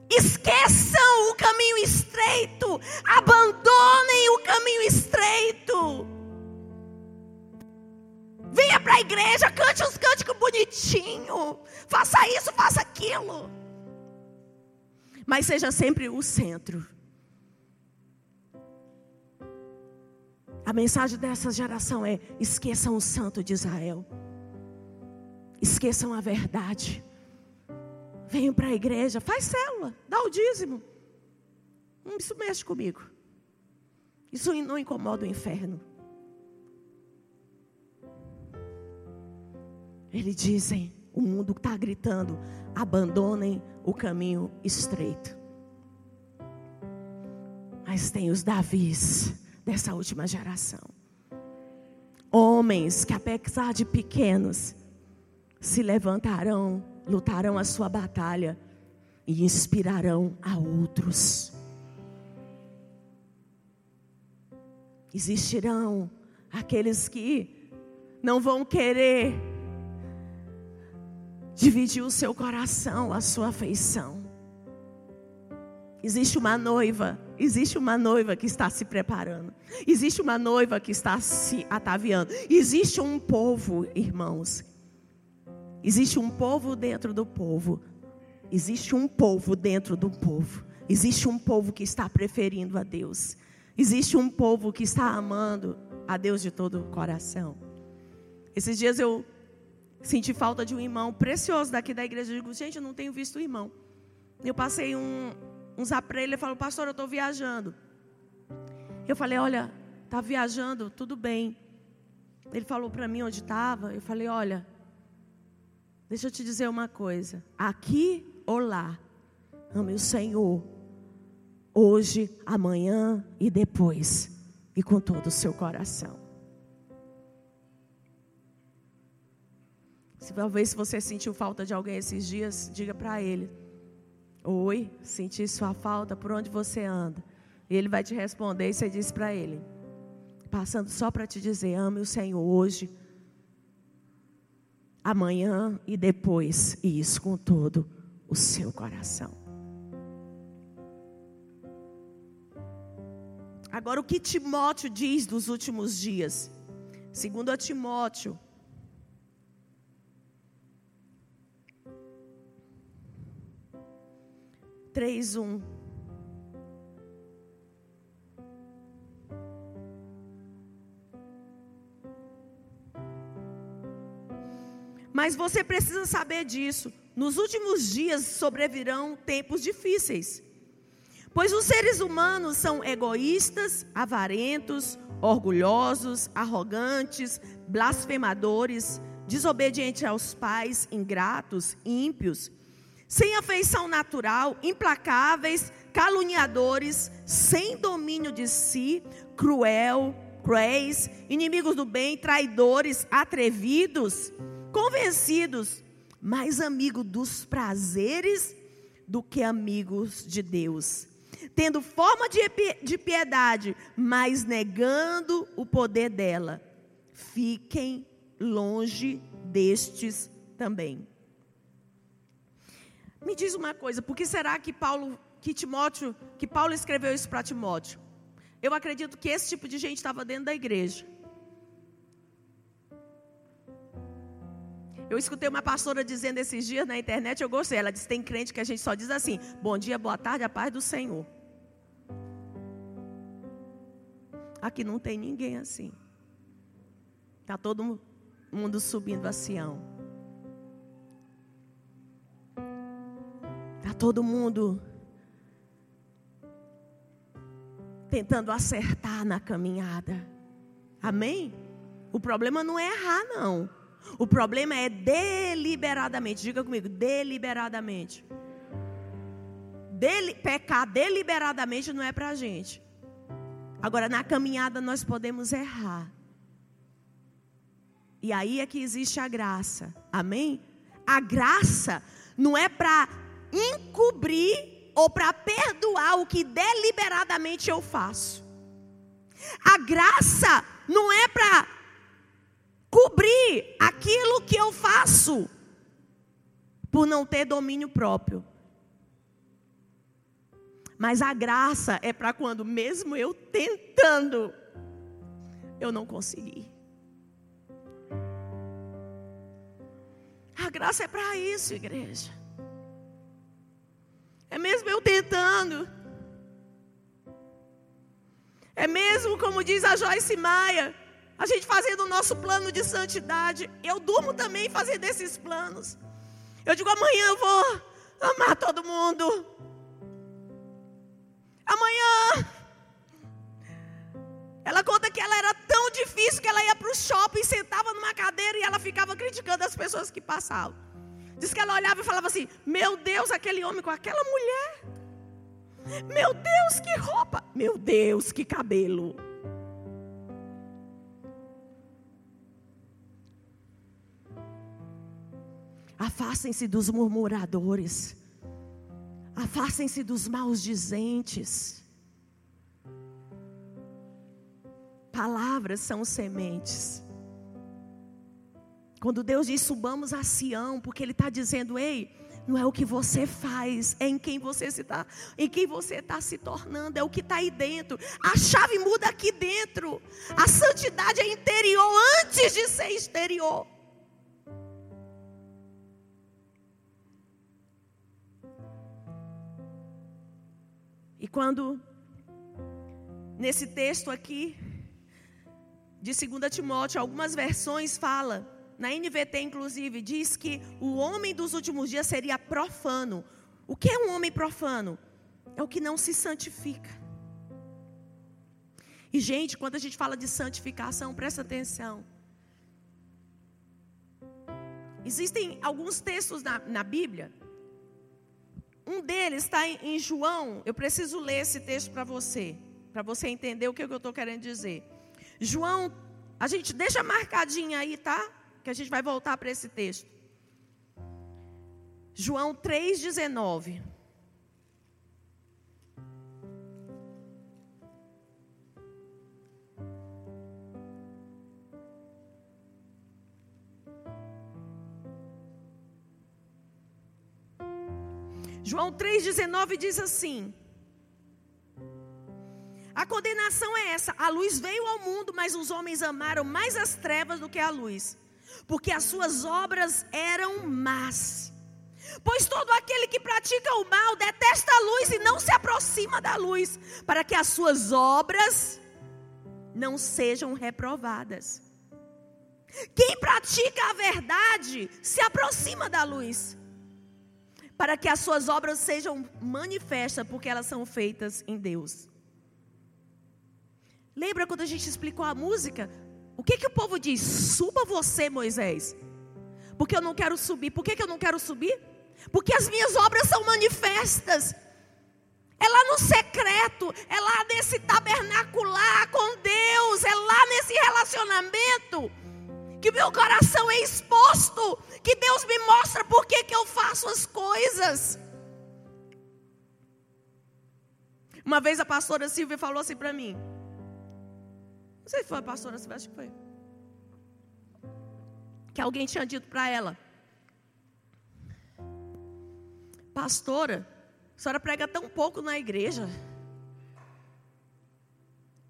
Esqueçam o caminho estreito. Abandonem o caminho estreito. Venha para a igreja, cante uns cânticos bonitinhos. Faça isso, faça aquilo. Mas seja sempre o centro. A mensagem dessa geração é: esqueçam o santo de Israel. Esqueçam a verdade. Venham para a igreja, faz célula, dá o dízimo. Hum, isso mexe comigo. Isso não incomoda o inferno. Eles dizem, o mundo está gritando: abandonem o caminho estreito. Mas tem os Davis dessa última geração. Homens que, apesar de pequenos, se levantarão, lutarão a sua batalha e inspirarão a outros. Existirão aqueles que não vão querer dividiu o seu coração, a sua afeição. Existe uma noiva, existe uma noiva que está se preparando. Existe uma noiva que está se ataviando. Existe um povo, irmãos. Existe um povo dentro do povo. Existe um povo dentro do povo. Existe um povo que está preferindo a Deus. Existe um povo que está amando a Deus de todo o coração. Esses dias eu Senti falta de um irmão precioso daqui da igreja. Eu digo, gente, eu não tenho visto o irmão. Eu passei um, para ele, ele falou, pastor, eu estou viajando. Eu falei, olha, tá viajando, tudo bem. Ele falou para mim onde estava. Eu falei, olha, deixa eu te dizer uma coisa. Aqui ou lá, ame o Senhor. Hoje, amanhã e depois. E com todo o seu coração. Se talvez você sentiu falta de alguém esses dias, diga para ele: Oi, senti sua falta, por onde você anda? E ele vai te responder e você diz para ele, passando só para te dizer: ame o Senhor hoje, amanhã e depois, e isso com todo o seu coração. Agora, o que Timóteo diz dos últimos dias? Segundo a Timóteo, 3, 1. Mas você precisa saber disso. Nos últimos dias sobrevirão tempos difíceis. Pois os seres humanos são egoístas, avarentos, orgulhosos, arrogantes, blasfemadores, desobedientes aos pais, ingratos, ímpios sem afeição natural, implacáveis, caluniadores, sem domínio de si, cruel, cruéis, inimigos do bem, traidores, atrevidos, convencidos, mais amigos dos prazeres do que amigos de Deus. Tendo forma de piedade, mas negando o poder dela. Fiquem longe destes também. Me diz uma coisa, por que será que Paulo, que Timóteo, que Paulo escreveu isso para Timóteo? Eu acredito que esse tipo de gente estava dentro da igreja. Eu escutei uma pastora dizendo esses dias na internet, eu gostei. Ela disse: tem crente que a gente só diz assim: bom dia, boa tarde, a paz do Senhor. Aqui não tem ninguém assim. Está todo mundo subindo a Sião. Está todo mundo tentando acertar na caminhada. Amém? O problema não é errar, não. O problema é deliberadamente. Diga comigo, deliberadamente. Deli pecar deliberadamente não é para gente. Agora, na caminhada nós podemos errar. E aí é que existe a graça. Amém? A graça não é para encobrir ou para perdoar o que deliberadamente eu faço. A graça não é para cobrir aquilo que eu faço por não ter domínio próprio. Mas a graça é para quando, mesmo eu tentando, eu não consegui. A graça é para isso, igreja. É mesmo eu tentando. É mesmo como diz a Joyce Maia, a gente fazendo o nosso plano de santidade. Eu durmo também fazendo esses planos. Eu digo, amanhã eu vou amar todo mundo. Amanhã. Ela conta que ela era tão difícil que ela ia para o shopping, sentava numa cadeira e ela ficava criticando as pessoas que passavam. Diz que ela olhava e falava assim: Meu Deus, aquele homem com aquela mulher. Meu Deus, que roupa. Meu Deus, que cabelo. Afastem-se dos murmuradores. Afastem-se dos maus dizentes. Palavras são sementes. Quando Deus diz subamos a Sião, porque Ele está dizendo, ei, não é o que você faz, é em quem você está, em quem você está se tornando, é o que está aí dentro. A chave muda aqui dentro. A santidade é interior antes de ser exterior. E quando, nesse texto aqui, de 2 Timóteo, algumas versões fala, na NVT inclusive, diz que o homem dos últimos dias seria profano. O que é um homem profano? É o que não se santifica. E, gente, quando a gente fala de santificação, presta atenção. Existem alguns textos na, na Bíblia um deles está em, João. Eu preciso ler esse texto para você, para você entender o que eu estou querendo dizer. João, a gente deixa marcadinho aí, tá? Que a gente vai voltar para esse texto. João 3,19. João 3,19 diz assim: A condenação é essa: a luz veio ao mundo, mas os homens amaram mais as trevas do que a luz, porque as suas obras eram más. Pois todo aquele que pratica o mal detesta a luz e não se aproxima da luz, para que as suas obras não sejam reprovadas. Quem pratica a verdade se aproxima da luz para que as suas obras sejam manifestas, porque elas são feitas em Deus. Lembra quando a gente explicou a música? O que, que o povo diz? Suba você, Moisés. Porque eu não quero subir. Por que, que eu não quero subir? Porque as minhas obras são manifestas. É lá no secreto, é lá nesse tabernacular com Deus, é lá nesse relacionamento que meu coração é exposto, que Deus me mostra por que, eu faço as coisas. Uma vez a pastora Silvia falou assim para mim. Não sei se foi a pastora Silvia, acho que foi. Que alguém tinha dito para ela. Pastora, a senhora prega tão pouco na igreja.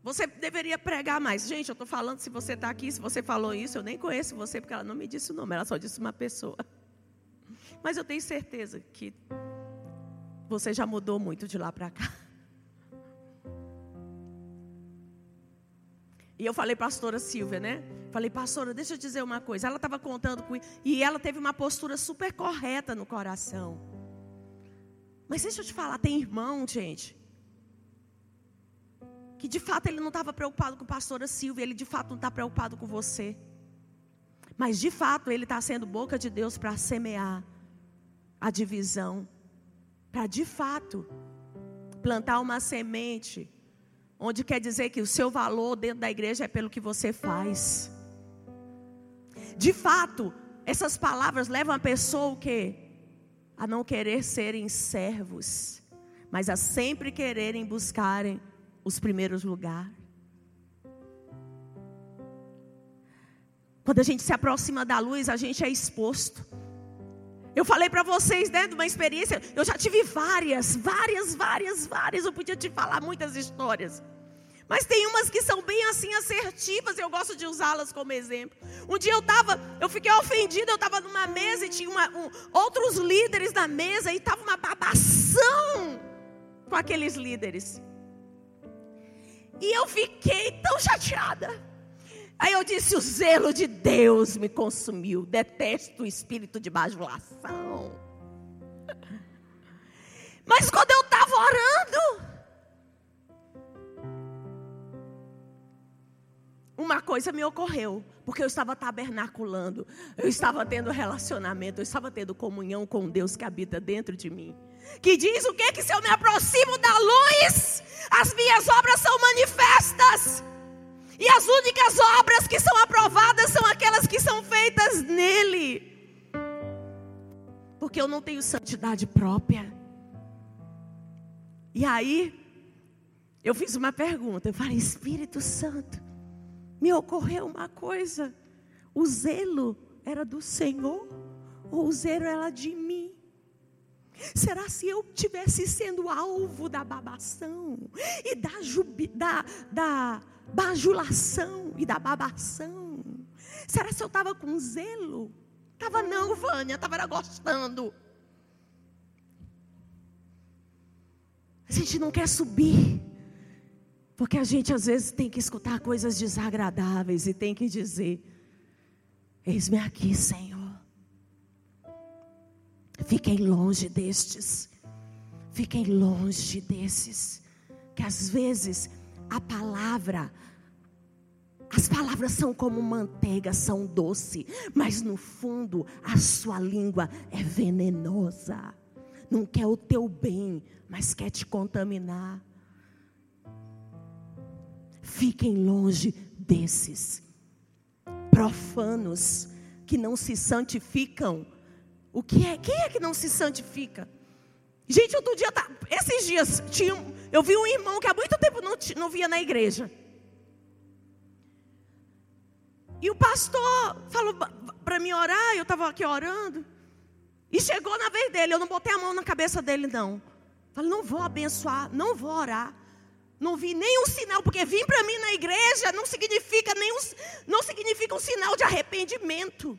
Você deveria pregar mais. Gente, eu estou falando, se você está aqui, se você falou isso, eu nem conheço você, porque ela não me disse o nome, ela só disse uma pessoa. Mas eu tenho certeza que você já mudou muito de lá para cá. E eu falei, pastora Silvia, né? Falei, pastora, deixa eu dizer uma coisa. Ela estava contando com. E ela teve uma postura super correta no coração. Mas deixa eu te falar, tem irmão, gente, que de fato ele não estava preocupado com a pastora Silvia, ele de fato não está preocupado com você. Mas de fato ele está sendo boca de Deus para semear a divisão, para de fato plantar uma semente, onde quer dizer que o seu valor dentro da igreja é pelo que você faz. De fato, essas palavras levam a pessoa o quê? A não querer serem servos, mas a sempre quererem buscarem os primeiros lugares. Quando a gente se aproxima da luz, a gente é exposto. Eu falei para vocês, né, de uma experiência, eu já tive várias, várias, várias, várias, eu podia te falar muitas histórias. Mas tem umas que são bem assim assertivas, eu gosto de usá-las como exemplo. Um dia eu estava, eu fiquei ofendida, eu estava numa mesa e tinha uma, um, outros líderes na mesa e estava uma babação com aqueles líderes. E eu fiquei tão chateada. Aí eu disse: o zelo de Deus me consumiu. Detesto o espírito de bajulação. [laughs] Mas quando eu estava orando, uma coisa me ocorreu, porque eu estava tabernaculando, eu estava tendo relacionamento, eu estava tendo comunhão com Deus que habita dentro de mim. Que diz o que? Que se eu me aproximo da luz, as minhas obras são manifestas. E as únicas obras que são aprovadas são aquelas que são feitas nele. Porque eu não tenho santidade própria. E aí, eu fiz uma pergunta. Eu falei, Espírito Santo, me ocorreu uma coisa. O zelo era do Senhor ou o zelo era de mim? Será se eu tivesse sendo alvo da babação e da, jubi, da, da bajulação e da babação? Será se eu estava com zelo? Estava não, Vânia, estava gostando. A gente não quer subir, porque a gente às vezes tem que escutar coisas desagradáveis e tem que dizer: Eis-me aqui, Senhor. Fiquem longe destes. Fiquem longe desses. Que às vezes a palavra, as palavras são como manteiga, são doce, mas no fundo a sua língua é venenosa. Não quer o teu bem, mas quer te contaminar. Fiquem longe desses profanos que não se santificam o que é? Quem é que não se santifica? Gente, outro dia, tá, esses dias, tinha, eu vi um irmão que há muito tempo não, não via na igreja. E o pastor falou para mim orar, eu estava aqui orando. E chegou na vez dele, eu não botei a mão na cabeça dele, não. Falei, não vou abençoar, não vou orar. Não vi nenhum sinal, porque vir para mim na igreja não significa nenhum, não significa um sinal de arrependimento.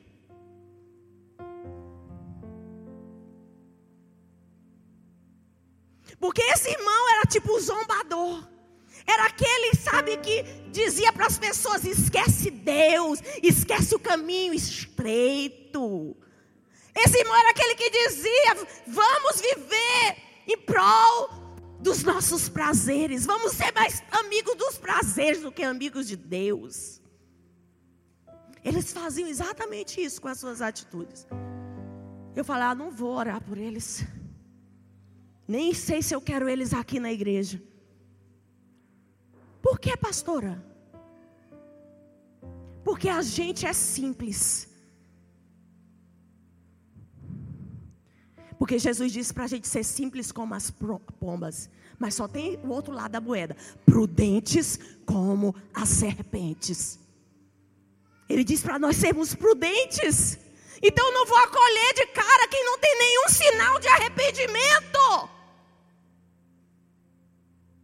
Porque esse irmão era tipo zombador. Era aquele, sabe, que dizia para as pessoas: esquece Deus, esquece o caminho estreito. Esse irmão era aquele que dizia: vamos viver em prol dos nossos prazeres, vamos ser mais amigos dos prazeres do que amigos de Deus. Eles faziam exatamente isso com as suas atitudes. Eu falei: ah, não vou orar por eles. Nem sei se eu quero eles aqui na igreja. Por que, pastora? Porque a gente é simples. Porque Jesus disse para a gente ser simples como as pombas. Mas só tem o outro lado da moeda: prudentes como as serpentes. Ele diz para nós sermos prudentes. Então eu não vou acolher de cara quem não tem nenhum sinal de arrependimento.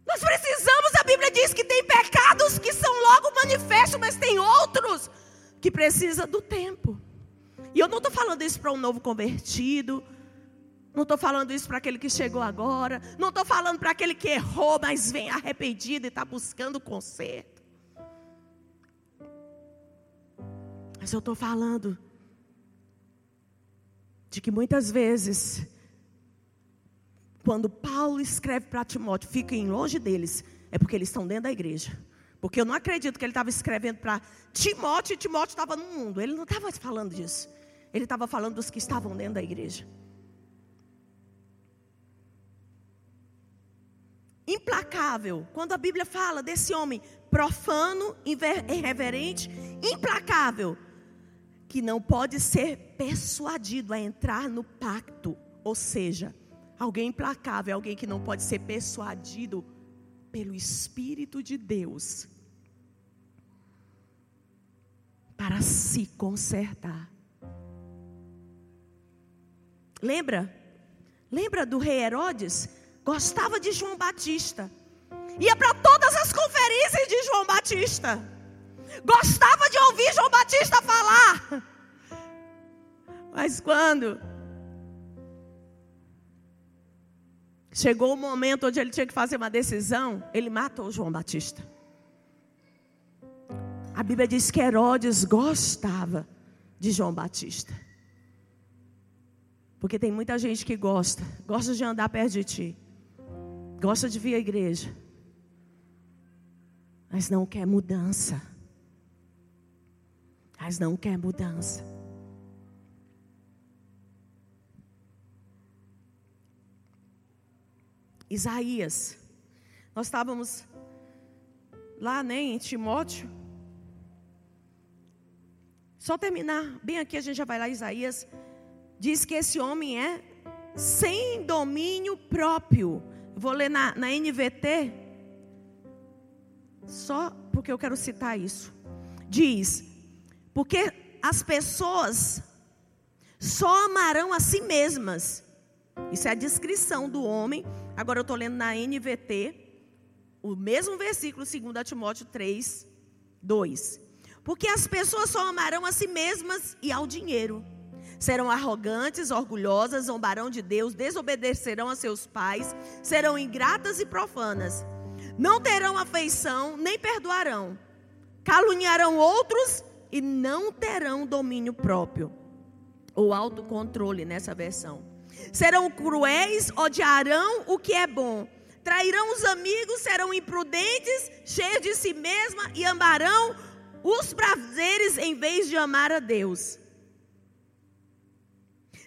Nós precisamos, a Bíblia diz que tem pecados que são logo manifestos, mas tem outros que precisam do tempo. E eu não estou falando isso para um novo convertido, não estou falando isso para aquele que chegou agora, não estou falando para aquele que errou, mas vem arrependido e está buscando conserto. Mas eu estou falando de que muitas vezes quando Paulo escreve para Timóteo, fiquem longe deles, é porque eles estão dentro da igreja. Porque eu não acredito que ele estava escrevendo para Timóteo e Timóteo estava no mundo. Ele não estava falando disso. Ele estava falando dos que estavam dentro da igreja. Implacável. Quando a Bíblia fala desse homem profano, irreverente, implacável, que não pode ser persuadido a entrar no pacto, ou seja, Alguém implacável, alguém que não pode ser persuadido pelo Espírito de Deus para se consertar. Lembra? Lembra do rei Herodes? Gostava de João Batista. Ia para todas as conferências de João Batista. Gostava de ouvir João Batista falar. Mas quando Chegou o momento onde ele tinha que fazer uma decisão, ele matou João Batista. A Bíblia diz que Herodes gostava de João Batista. Porque tem muita gente que gosta, gosta de andar perto de ti, gosta de vir à igreja, mas não quer mudança. Mas não quer mudança. Isaías. Nós estávamos lá né, em Timóteo. Só terminar, bem aqui a gente já vai lá, Isaías. Diz que esse homem é sem domínio próprio. Vou ler na, na NVT, só porque eu quero citar isso. Diz: porque as pessoas só amarão a si mesmas. Isso é a descrição do homem Agora eu estou lendo na NVT, o mesmo versículo, 2 Timóteo 3, 2. Porque as pessoas só amarão a si mesmas e ao dinheiro. Serão arrogantes, orgulhosas, zombarão de Deus, desobedecerão a seus pais, serão ingratas e profanas. Não terão afeição, nem perdoarão. Caluniarão outros e não terão domínio próprio. Ou autocontrole nessa versão serão cruéis, odiarão o que é bom, trairão os amigos, serão imprudentes, cheios de si mesma e amarão os prazeres em vez de amar a Deus.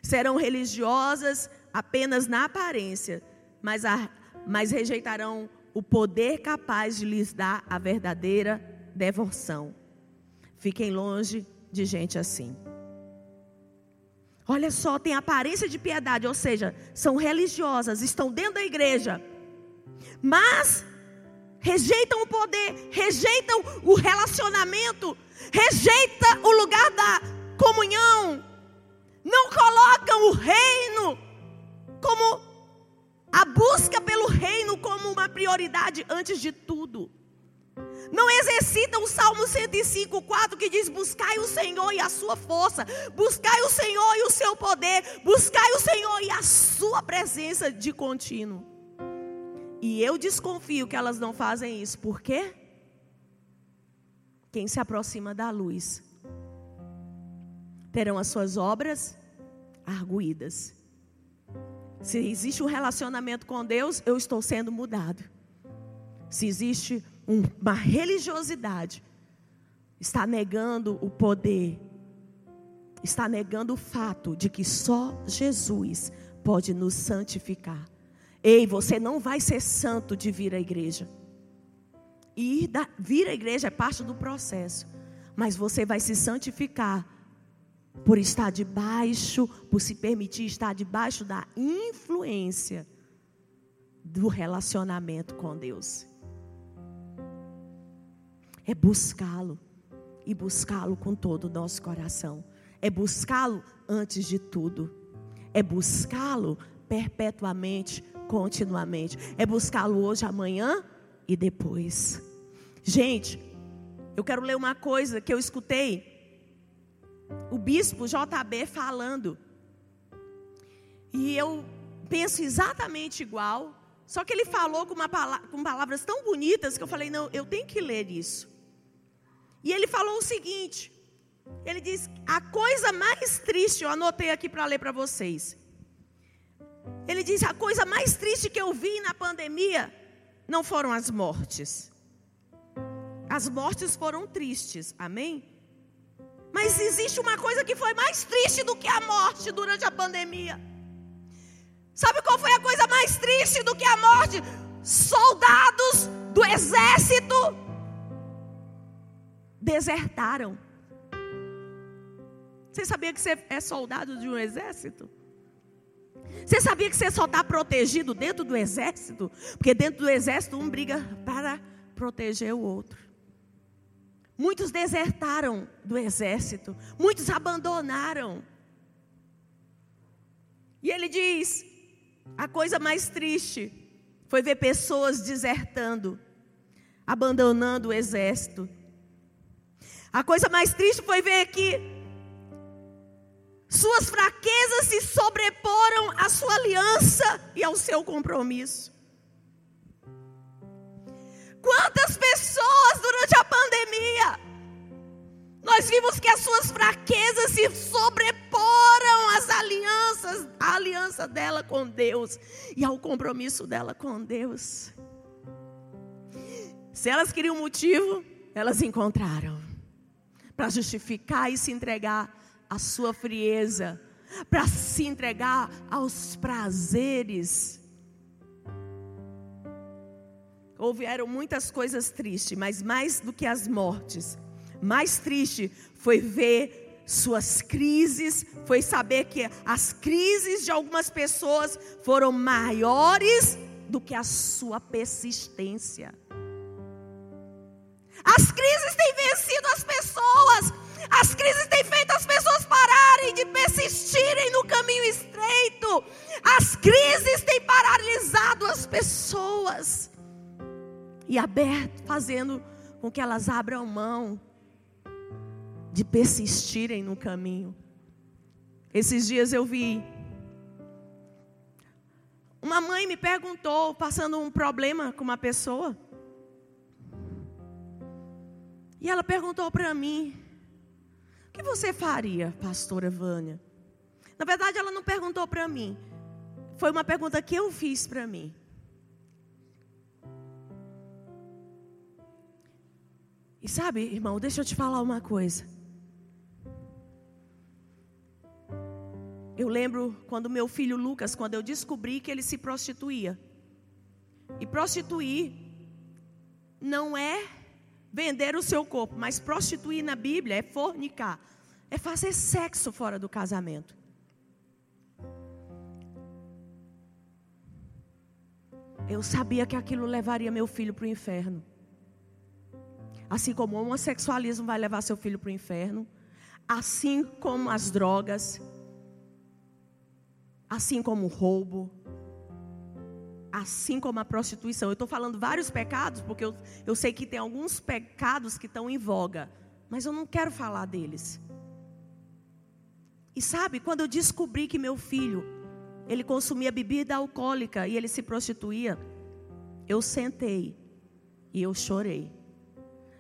Serão religiosas apenas na aparência, mas, a, mas rejeitarão o poder capaz de lhes dar a verdadeira devoção. Fiquem longe de gente assim. Olha só, tem aparência de piedade, ou seja, são religiosas, estão dentro da igreja, mas rejeitam o poder, rejeitam o relacionamento, rejeitam o lugar da comunhão, não colocam o reino como a busca pelo reino como uma prioridade antes de tudo. Não exercitam o Salmo 105, 4 que diz: Buscai o Senhor e a sua força, buscai o Senhor e o seu poder, buscai o Senhor e a sua presença de contínuo. E eu desconfio que elas não fazem isso, por quê? Quem se aproxima da luz terão as suas obras arguídas. Se existe um relacionamento com Deus, eu estou sendo mudado. Se existe uma religiosidade, está negando o poder, está negando o fato de que só Jesus pode nos santificar. Ei, você não vai ser santo de vir à igreja. Ir da, vir à igreja é parte do processo, mas você vai se santificar por estar debaixo, por se permitir estar debaixo da influência do relacionamento com Deus é buscá-lo e buscá-lo com todo o nosso coração. é buscá-lo antes de tudo. É buscá-lo perpetuamente, continuamente. É buscá-lo hoje, amanhã e depois. Gente, eu quero ler uma coisa que eu escutei o bispo JB falando. E eu penso exatamente igual. Só que ele falou com, uma, com palavras tão bonitas que eu falei: não, eu tenho que ler isso. E ele falou o seguinte: ele diz, a coisa mais triste, eu anotei aqui para ler para vocês. Ele diz: a coisa mais triste que eu vi na pandemia não foram as mortes. As mortes foram tristes, amém? Mas existe uma coisa que foi mais triste do que a morte durante a pandemia. Sabe qual foi a coisa mais triste do que a morte? Soldados do exército desertaram. Você sabia que você é soldado de um exército? Você sabia que você só está protegido dentro do exército? Porque dentro do exército um briga para proteger o outro. Muitos desertaram do exército, muitos abandonaram. E ele diz: a coisa mais triste foi ver pessoas desertando, abandonando o exército. A coisa mais triste foi ver que suas fraquezas se sobreporam à sua aliança e ao seu compromisso. Quantas pessoas durante a pandemia nós vimos que as suas fraquezas se sobreporam às alianças, à aliança dela com Deus e ao compromisso dela com Deus. Se elas queriam motivo, elas encontraram para justificar e se entregar à sua frieza, para se entregar aos prazeres houveram muitas coisas tristes, mas mais do que as mortes, mais triste foi ver suas crises, foi saber que as crises de algumas pessoas foram maiores do que a sua persistência. As crises têm vencido as pessoas, as crises têm feito as pessoas pararem de persistirem no caminho estreito, as crises têm paralisado as pessoas e aberto, fazendo com que elas abram mão de persistirem no caminho. Esses dias eu vi uma mãe me perguntou, passando um problema com uma pessoa. E ela perguntou para mim: O que você faria, pastora Vânia? Na verdade, ela não perguntou para mim. Foi uma pergunta que eu fiz para mim. E sabe, irmão, deixa eu te falar uma coisa. Eu lembro quando meu filho Lucas, quando eu descobri que ele se prostituía. E prostituir não é vender o seu corpo, mas prostituir na Bíblia é fornicar, é fazer sexo fora do casamento. Eu sabia que aquilo levaria meu filho para o inferno. Assim como o homossexualismo vai levar seu filho para o inferno, assim como as drogas, assim como o roubo, assim como a prostituição. Eu estou falando vários pecados, porque eu, eu sei que tem alguns pecados que estão em voga, mas eu não quero falar deles. E sabe, quando eu descobri que meu filho, ele consumia bebida alcoólica e ele se prostituía, eu sentei e eu chorei.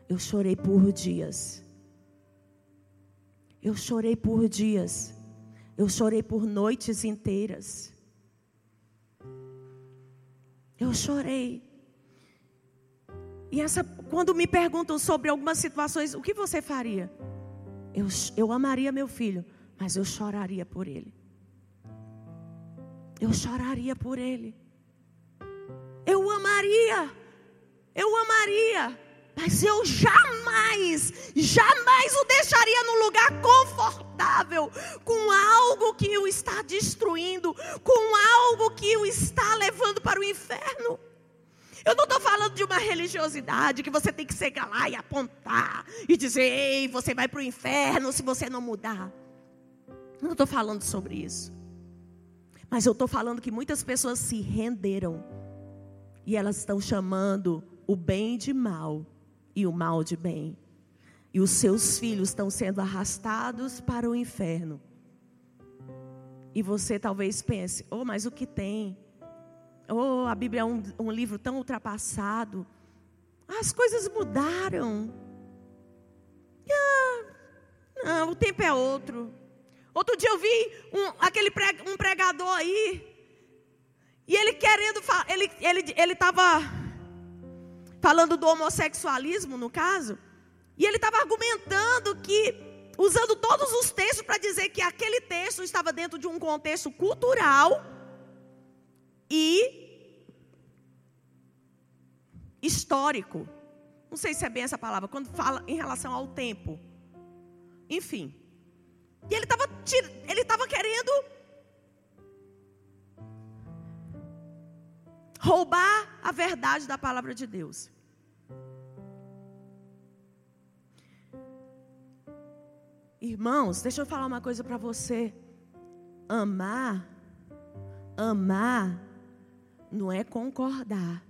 Eu chorei por dias. Eu chorei por dias. Eu chorei por noites inteiras. Eu chorei. E essa, quando me perguntam sobre algumas situações, o que você faria? Eu, eu amaria meu filho, mas eu choraria por ele. Eu choraria por ele. Eu amaria. Eu amaria. Mas eu jamais, jamais o deixaria num lugar confortável, com algo que o está destruindo, com algo que o está levando para o inferno. Eu não estou falando de uma religiosidade que você tem que chegar lá e apontar e dizer, ei, você vai para o inferno se você não mudar. Não estou falando sobre isso. Mas eu estou falando que muitas pessoas se renderam. E elas estão chamando o bem de mal e o mal de bem. E os seus filhos estão sendo arrastados para o inferno. E você talvez pense: oh, mas o que tem? Oh, a Bíblia é um, um livro tão ultrapassado. As coisas mudaram. Ah, não, o tempo é outro. Outro dia eu vi um, aquele um pregador aí. E ele querendo falar, ele estava ele, ele falando do homossexualismo, no caso. E ele estava argumentando que, usando todos os textos para dizer que aquele texto estava dentro de um contexto cultural e histórico. Não sei se é bem essa palavra, quando fala em relação ao tempo. Enfim. E ele estava ele estava querendo roubar a verdade da palavra de Deus. Irmãos, deixa eu falar uma coisa para você. Amar, amar não é concordar.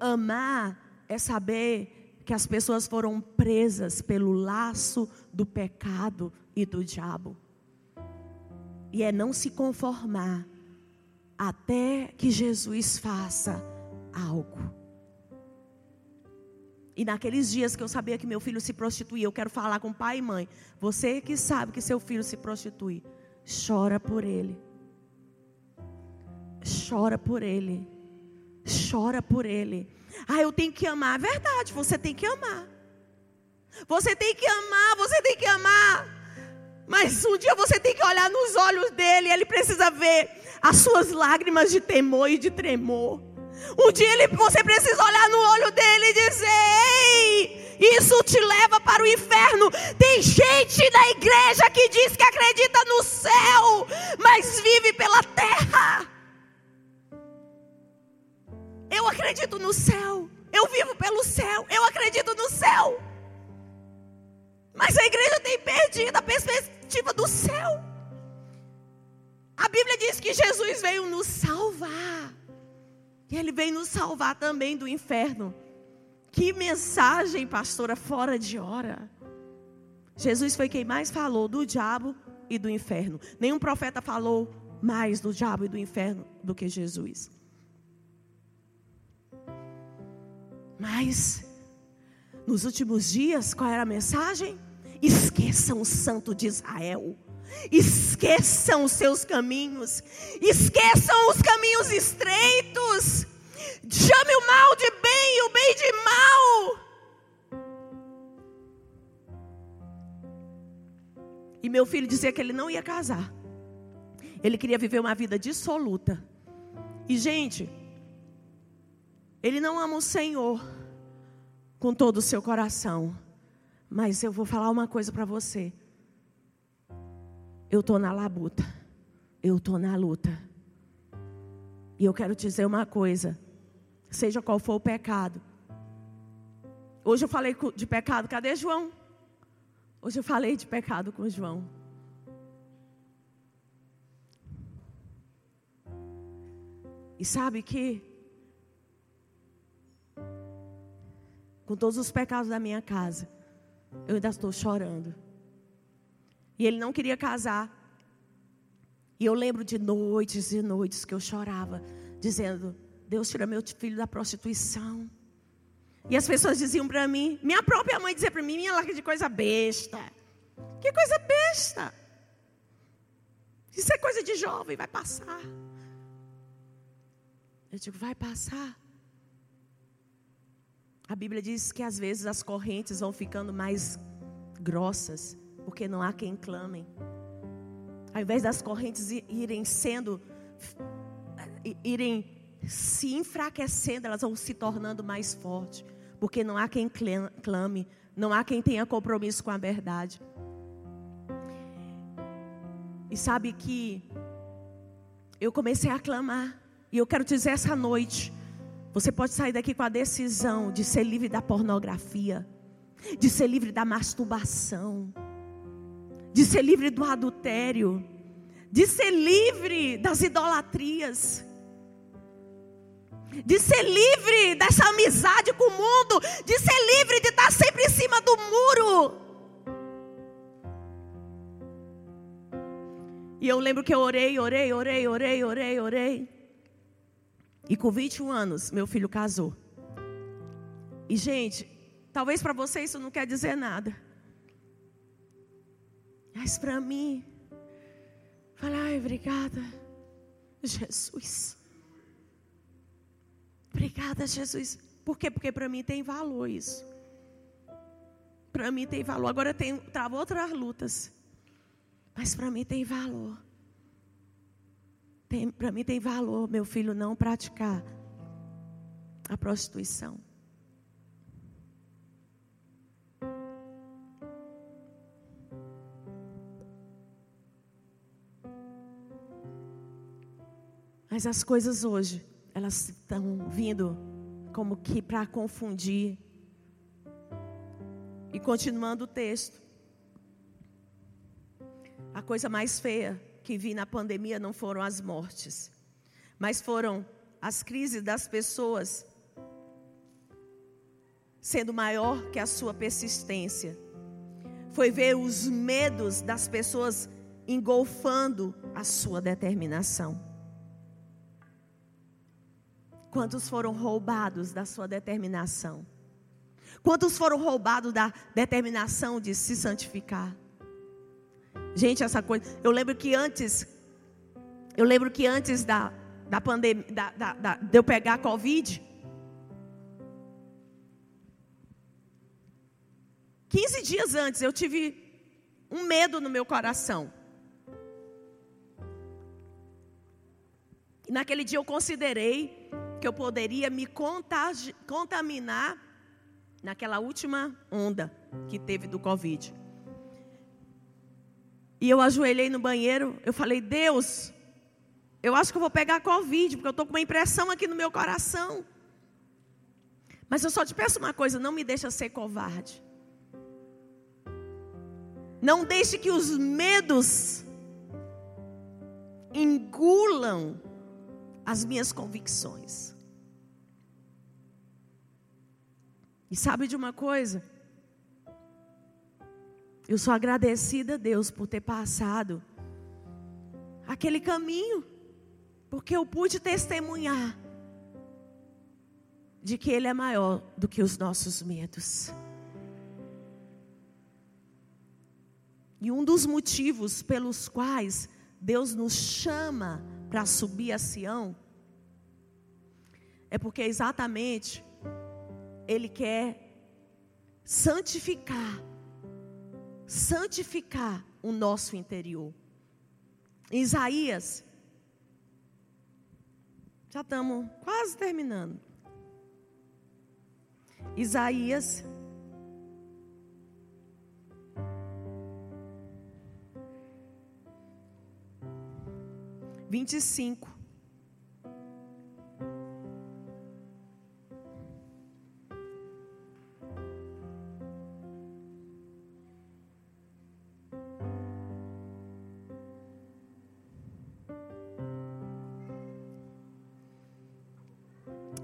Amar é saber que as pessoas foram presas pelo laço do pecado e do diabo. E é não se conformar até que Jesus faça algo. E naqueles dias que eu sabia que meu filho se prostituía, eu quero falar com pai e mãe. Você que sabe que seu filho se prostitui, chora por ele. Chora por ele. Chora por ele. Ah, eu tenho que amar. É verdade, você tem que amar. Você tem que amar, você tem que amar. Mas um dia você tem que olhar nos olhos dele, ele precisa ver as suas lágrimas de temor e de tremor. Um dia ele, você precisa olhar no olho dele e dizer: Ei, isso te leva para o inferno. Tem gente na igreja que diz que acredita no céu, mas vive pela terra. Eu acredito no céu. Eu vivo pelo céu. Eu acredito no céu. Mas a igreja tem perdido a perspectiva do céu. A Bíblia diz que Jesus veio nos salvar. E ele vem nos salvar também do inferno. Que mensagem, pastora, fora de hora. Jesus foi quem mais falou do diabo e do inferno. Nenhum profeta falou mais do diabo e do inferno do que Jesus. Mas, nos últimos dias, qual era a mensagem? Esqueçam o santo de Israel. Esqueçam os seus caminhos, esqueçam os caminhos estreitos. Chame o mal de bem e o bem de mal. E meu filho dizia que ele não ia casar. Ele queria viver uma vida dissoluta. E, gente, ele não ama o Senhor com todo o seu coração. Mas eu vou falar uma coisa para você. Eu estou na labuta. Eu estou na luta. E eu quero te dizer uma coisa. Seja qual for o pecado. Hoje eu falei de pecado, cadê João? Hoje eu falei de pecado com João. E sabe que, com todos os pecados da minha casa, eu ainda estou chorando. E ele não queria casar. E eu lembro de noites e noites que eu chorava, dizendo: Deus tira meu filho da prostituição. E as pessoas diziam para mim, minha própria mãe dizia para mim, minha larga de coisa besta. Que coisa besta. Isso é coisa de jovem, vai passar. Eu digo, vai passar. A Bíblia diz que às vezes as correntes vão ficando mais grossas porque não há quem clamem. Ao invés das correntes irem sendo, irem se enfraquecendo, elas vão se tornando mais fortes, porque não há quem clame, não há quem tenha compromisso com a verdade. E sabe que eu comecei a clamar, e eu quero dizer essa noite, você pode sair daqui com a decisão de ser livre da pornografia, de ser livre da masturbação de ser livre do adultério, de ser livre das idolatrias, de ser livre dessa amizade com o mundo, de ser livre de estar sempre em cima do muro. E eu lembro que eu orei, orei, orei, orei, orei, orei. E com 21 anos, meu filho casou. E, gente, talvez para você isso não quer dizer nada. Mas para mim, falar, ai, obrigada, Jesus. Obrigada, Jesus. Por quê? Porque para mim tem valor isso. Para mim tem valor. Agora tem trava outras lutas. Mas para mim tem valor. Para mim tem valor, meu filho, não praticar a prostituição. Mas as coisas hoje, elas estão vindo como que para confundir. E continuando o texto. A coisa mais feia que vi na pandemia não foram as mortes, mas foram as crises das pessoas sendo maior que a sua persistência. Foi ver os medos das pessoas engolfando a sua determinação. Quantos foram roubados da sua determinação? Quantos foram roubados da determinação de se santificar? Gente, essa coisa. Eu lembro que antes. Eu lembro que antes da, da pandemia. Da, da, da, de eu pegar a Covid. 15 dias antes eu tive um medo no meu coração. E naquele dia eu considerei que eu poderia me contaminar naquela última onda que teve do Covid. E eu ajoelhei no banheiro, eu falei, Deus, eu acho que eu vou pegar Covid, porque eu estou com uma impressão aqui no meu coração. Mas eu só te peço uma coisa, não me deixa ser covarde. Não deixe que os medos engulam as minhas convicções. E sabe de uma coisa? Eu sou agradecida a Deus por ter passado aquele caminho, porque eu pude testemunhar de que Ele é maior do que os nossos medos. E um dos motivos pelos quais Deus nos chama para subir a Sião é porque exatamente Ele quer santificar santificar o nosso interior. Isaías, já estamos quase terminando. Isaías vinte e cinco.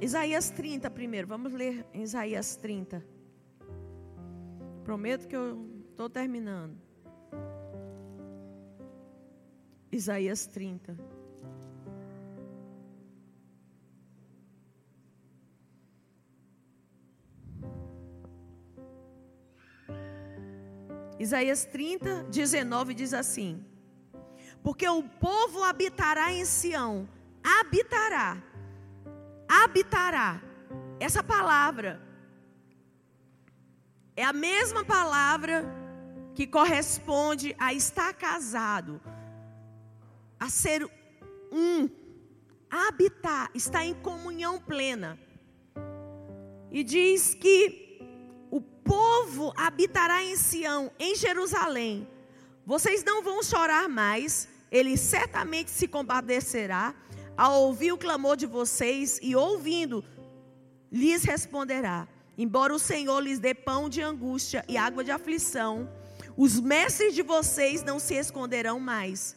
Isaías 30 primeiro, vamos ler Isaías 30. Prometo que eu estou terminando. Isaías 30. Isaías 30, 19 diz assim: Porque o povo habitará em Sião, habitará habitará. Essa palavra é a mesma palavra que corresponde a estar casado, a ser um, habitar, estar em comunhão plena. E diz que povo habitará em Sião, em Jerusalém. Vocês não vão chorar mais, ele certamente se compadecerá ao ouvir o clamor de vocês e ouvindo, lhes responderá. Embora o Senhor lhes dê pão de angústia e água de aflição, Os mestres de vocês não se esconderão mais.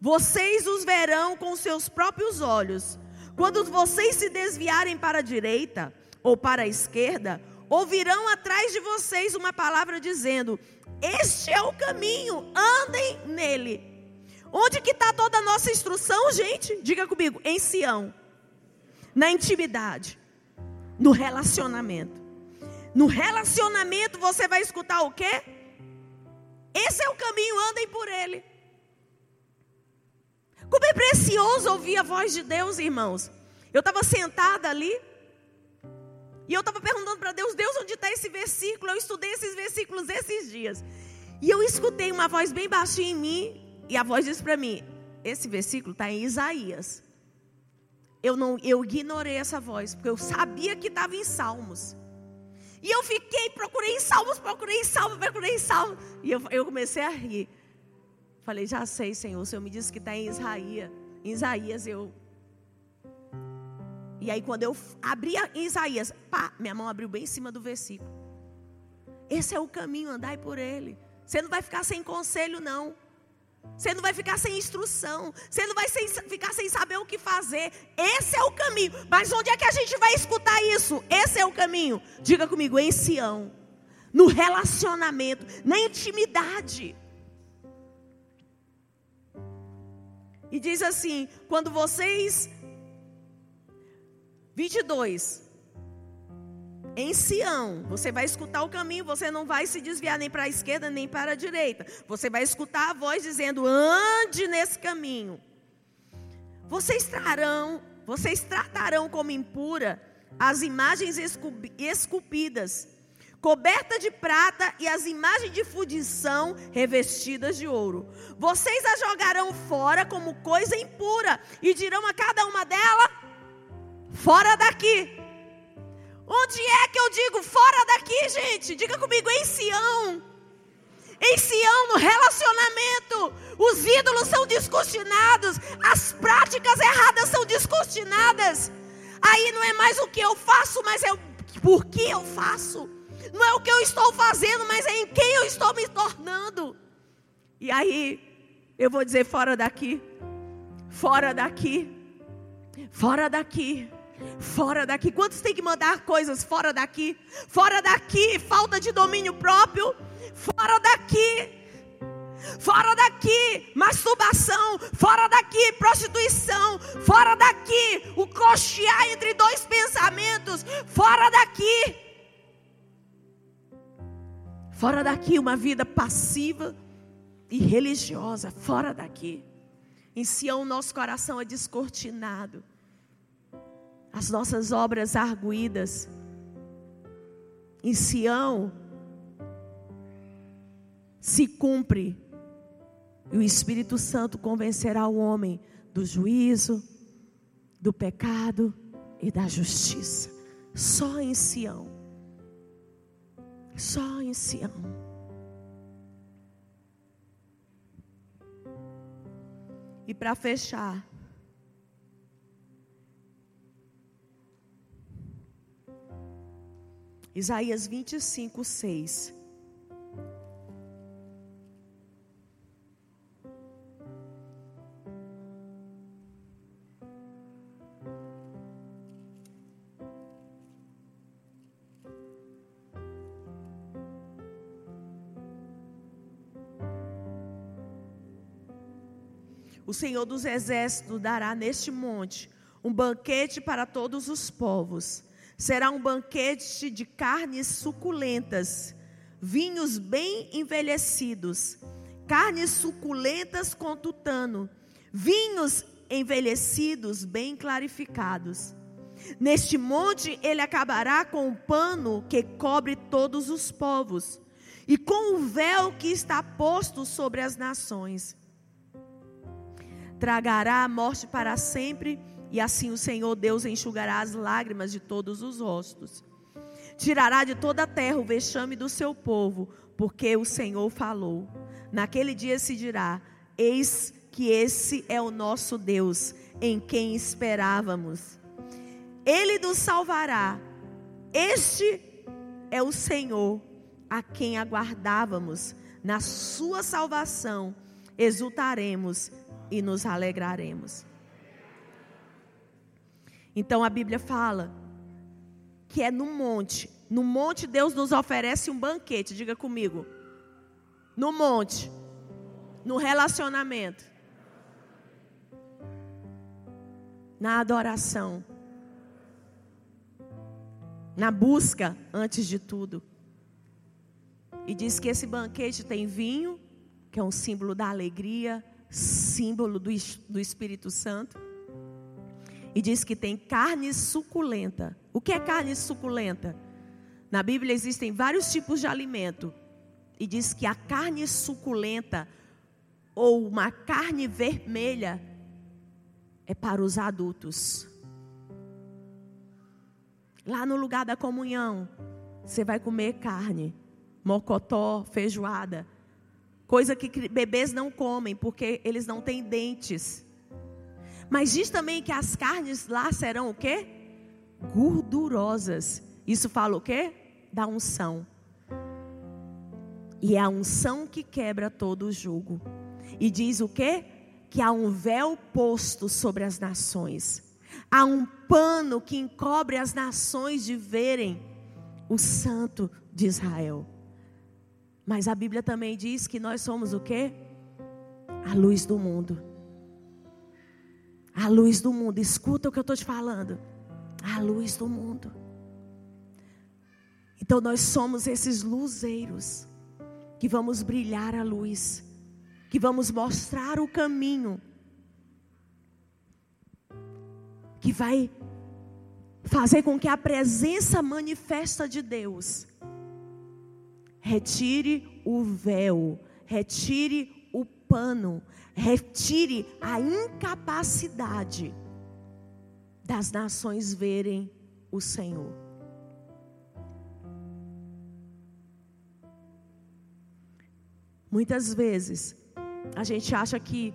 Vocês os verão com seus próprios olhos. Quando vocês se desviarem para a direita ou para a esquerda, ouvirão atrás de vocês uma palavra dizendo: Este é o caminho, andem nele. Onde que está toda a nossa instrução, gente? Diga comigo, em Sião, na intimidade, no relacionamento. No relacionamento você vai escutar o quê? Esse é o caminho, andem por ele. Como é precioso ouvir a voz de Deus, irmãos. Eu estava sentada ali, e eu estava perguntando para Deus, Deus, onde está esse versículo? Eu estudei esses versículos esses dias. E eu escutei uma voz bem baixinha em mim, e a voz disse para mim: esse versículo está em Isaías. Eu não, eu ignorei essa voz, porque eu sabia que estava em Salmos. E eu fiquei, procurei em Salmos, procurei em Salmos, procurei em Salmos. E eu, eu comecei a rir. Falei, já sei, Senhor. O Senhor me disse que está em Isaías. Em Isaías eu e aí, quando eu abri Isaías, pá, minha mão abriu bem em cima do versículo. Esse é o caminho, andai por ele. Você não vai ficar sem conselho, não. Você não vai ficar sem instrução. Você não vai sem, ficar sem saber o que fazer. Esse é o caminho. Mas onde é que a gente vai escutar isso? Esse é o caminho. Diga comigo, em Sião. No relacionamento, na intimidade. E diz assim: quando vocês 22. Em Sião, você vai escutar o caminho, você não vai se desviar nem para a esquerda nem para a direita. Você vai escutar a voz dizendo: ande nesse caminho. Vocês trarão, vocês tratarão como impura as imagens esculpidas, coberta de prata e as imagens de fundição revestidas de ouro. Vocês a jogarão fora como coisa impura e dirão a cada uma delas: Fora daqui. Onde é que eu digo fora daqui, gente? Diga comigo, em Sião. Em Sião, no relacionamento, os ídolos são descortinados, as práticas erradas são descortinadas. Aí não é mais o que eu faço, mas é o por que eu faço. Não é o que eu estou fazendo, mas é em quem eu estou me tornando. E aí, eu vou dizer: fora daqui, fora daqui, fora daqui. Fora daqui. Quantos tem que mandar coisas fora daqui? Fora daqui, falta de domínio próprio. Fora daqui. Fora daqui, masturbação. Fora daqui, prostituição. Fora daqui, o cochear entre dois pensamentos. Fora daqui. Fora daqui, uma vida passiva e religiosa. Fora daqui. Em Sião, nosso coração é descortinado as nossas obras arguídas. Em Sião se cumpre e o Espírito Santo convencerá o homem do juízo, do pecado e da justiça. Só em Sião. Só em Sião. E para fechar, Isaías 25, 6. O Senhor dos Exércitos dará neste monte um banquete para todos os povos Será um banquete de carnes suculentas, vinhos bem envelhecidos, carnes suculentas com tutano, vinhos envelhecidos bem clarificados. Neste monte ele acabará com o pano que cobre todos os povos e com o véu que está posto sobre as nações. Tragará a morte para sempre e assim o Senhor Deus enxugará as lágrimas de todos os rostos. Tirará de toda a terra o vexame do seu povo, porque o Senhor falou. Naquele dia se dirá: Eis que esse é o nosso Deus, em quem esperávamos. Ele nos salvará. Este é o Senhor, a quem aguardávamos, na sua salvação, exultaremos e nos alegraremos. Então a Bíblia fala que é no monte. No monte Deus nos oferece um banquete, diga comigo. No monte, no relacionamento, na adoração, na busca antes de tudo. E diz que esse banquete tem vinho, que é um símbolo da alegria, símbolo do, do Espírito Santo. E diz que tem carne suculenta. O que é carne suculenta? Na Bíblia existem vários tipos de alimento. E diz que a carne suculenta, ou uma carne vermelha, é para os adultos. Lá no lugar da comunhão, você vai comer carne mocotó, feijoada. Coisa que bebês não comem, porque eles não têm dentes. Mas diz também que as carnes lá serão o quê? Gordurosas. Isso fala o quê? Da unção. E é a unção que quebra todo o jugo. E diz o quê? Que há um véu posto sobre as nações. Há um pano que encobre as nações de verem o santo de Israel. Mas a Bíblia também diz que nós somos o quê? A luz do mundo. A luz do mundo. Escuta o que eu estou te falando. A luz do mundo. Então nós somos esses luzeiros que vamos brilhar a luz, que vamos mostrar o caminho, que vai fazer com que a presença manifesta de Deus retire o véu, retire o pano, retire a incapacidade das nações verem o Senhor. Muitas vezes a gente acha que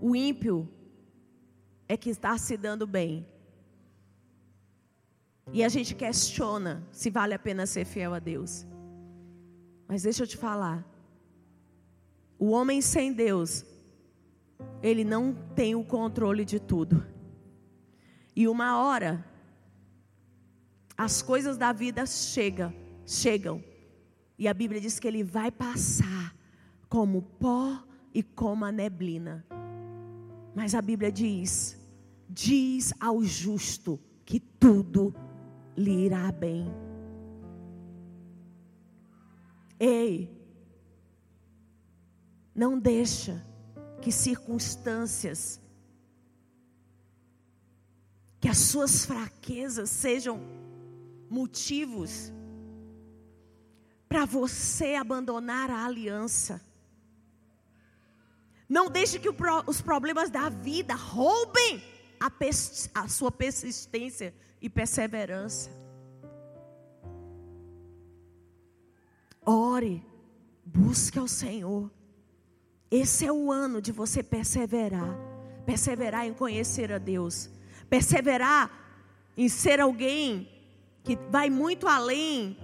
o ímpio é que está se dando bem. E a gente questiona se vale a pena ser fiel a Deus. Mas deixa eu te falar. O homem sem Deus, ele não tem o controle de tudo. E uma hora, as coisas da vida chegam, chegam. E a Bíblia diz que ele vai passar como pó e como a neblina. Mas a Bíblia diz: diz ao justo que tudo lhe irá bem. Ei, não deixa que circunstâncias, que as suas fraquezas sejam motivos para você abandonar a aliança. Não deixe que os problemas da vida roubem a, a sua persistência e perseverança. Ore, busque ao Senhor. Esse é o ano de você perseverar. Perseverar em conhecer a Deus. Perseverar em ser alguém que vai muito além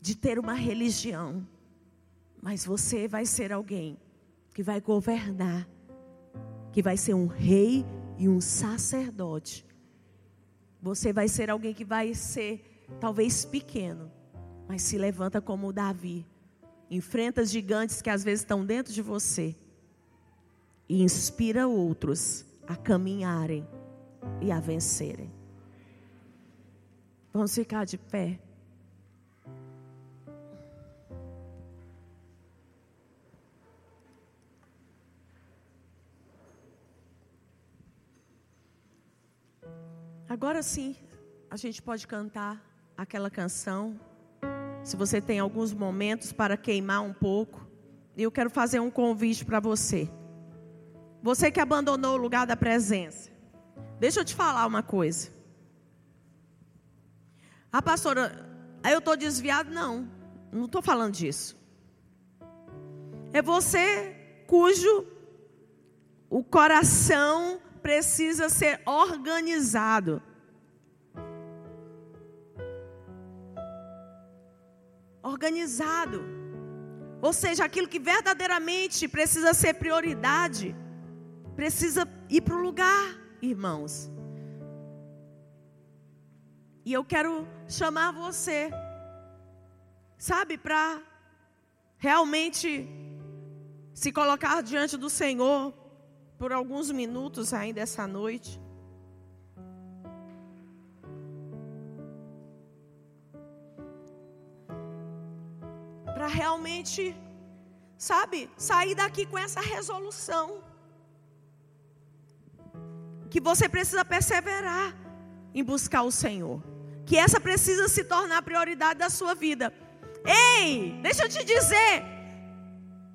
de ter uma religião. Mas você vai ser alguém que vai governar, que vai ser um rei e um sacerdote. Você vai ser alguém que vai ser talvez pequeno, mas se levanta como Davi. Enfrenta gigantes que às vezes estão dentro de você e inspira outros a caminharem e a vencerem. Vamos ficar de pé. Agora sim, a gente pode cantar aquela canção. Se você tem alguns momentos para queimar um pouco, eu quero fazer um convite para você. Você que abandonou o lugar da presença. Deixa eu te falar uma coisa. A pastora, aí eu estou desviado? Não, não estou falando disso. É você cujo o coração precisa ser organizado. Organizado. Ou seja, aquilo que verdadeiramente precisa ser prioridade, precisa ir para o lugar, irmãos. E eu quero chamar você, sabe, para realmente se colocar diante do Senhor por alguns minutos ainda essa noite. Para realmente, sabe, sair daqui com essa resolução. Que você precisa perseverar em buscar o Senhor. Que essa precisa se tornar a prioridade da sua vida. Ei, deixa eu te dizer,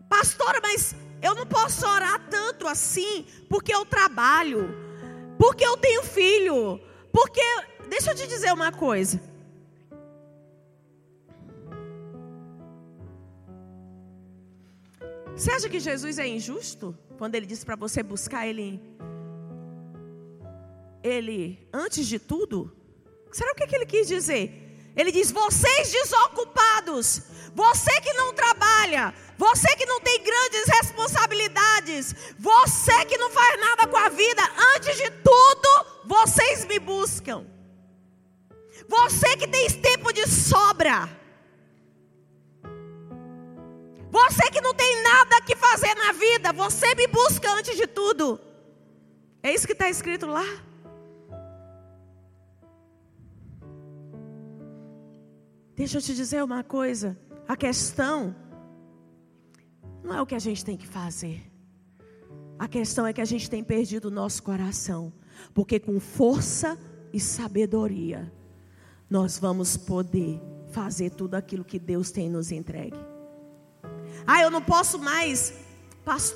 pastora, mas eu não posso orar tanto assim, porque eu trabalho, porque eu tenho filho, porque. Deixa eu te dizer uma coisa. Você acha que Jesus é injusto quando ele disse para você buscar ele ele antes de tudo? Será o que, que ele quis dizer? Ele diz: vocês desocupados, você que não trabalha, você que não tem grandes responsabilidades, você que não faz nada com a vida, antes de tudo, vocês me buscam. Você que tem tempo de sobra. Você que não tem nada que fazer na vida, você me busca antes de tudo. É isso que está escrito lá. Deixa eu te dizer uma coisa. A questão não é o que a gente tem que fazer. A questão é que a gente tem perdido o nosso coração. Porque com força e sabedoria, nós vamos poder fazer tudo aquilo que Deus tem nos entregue. Ah, eu não posso mais,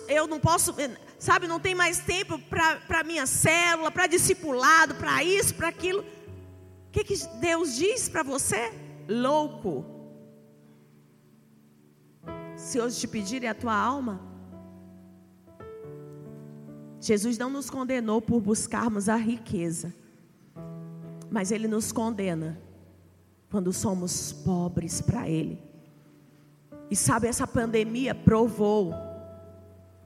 eu não posso, sabe, não tem mais tempo para minha célula, para discipulado, para isso, para aquilo. O que, que Deus diz para você? louco. Se hoje te pedirem a tua alma, Jesus não nos condenou por buscarmos a riqueza, mas Ele nos condena quando somos pobres para Ele. E sabe, essa pandemia provou,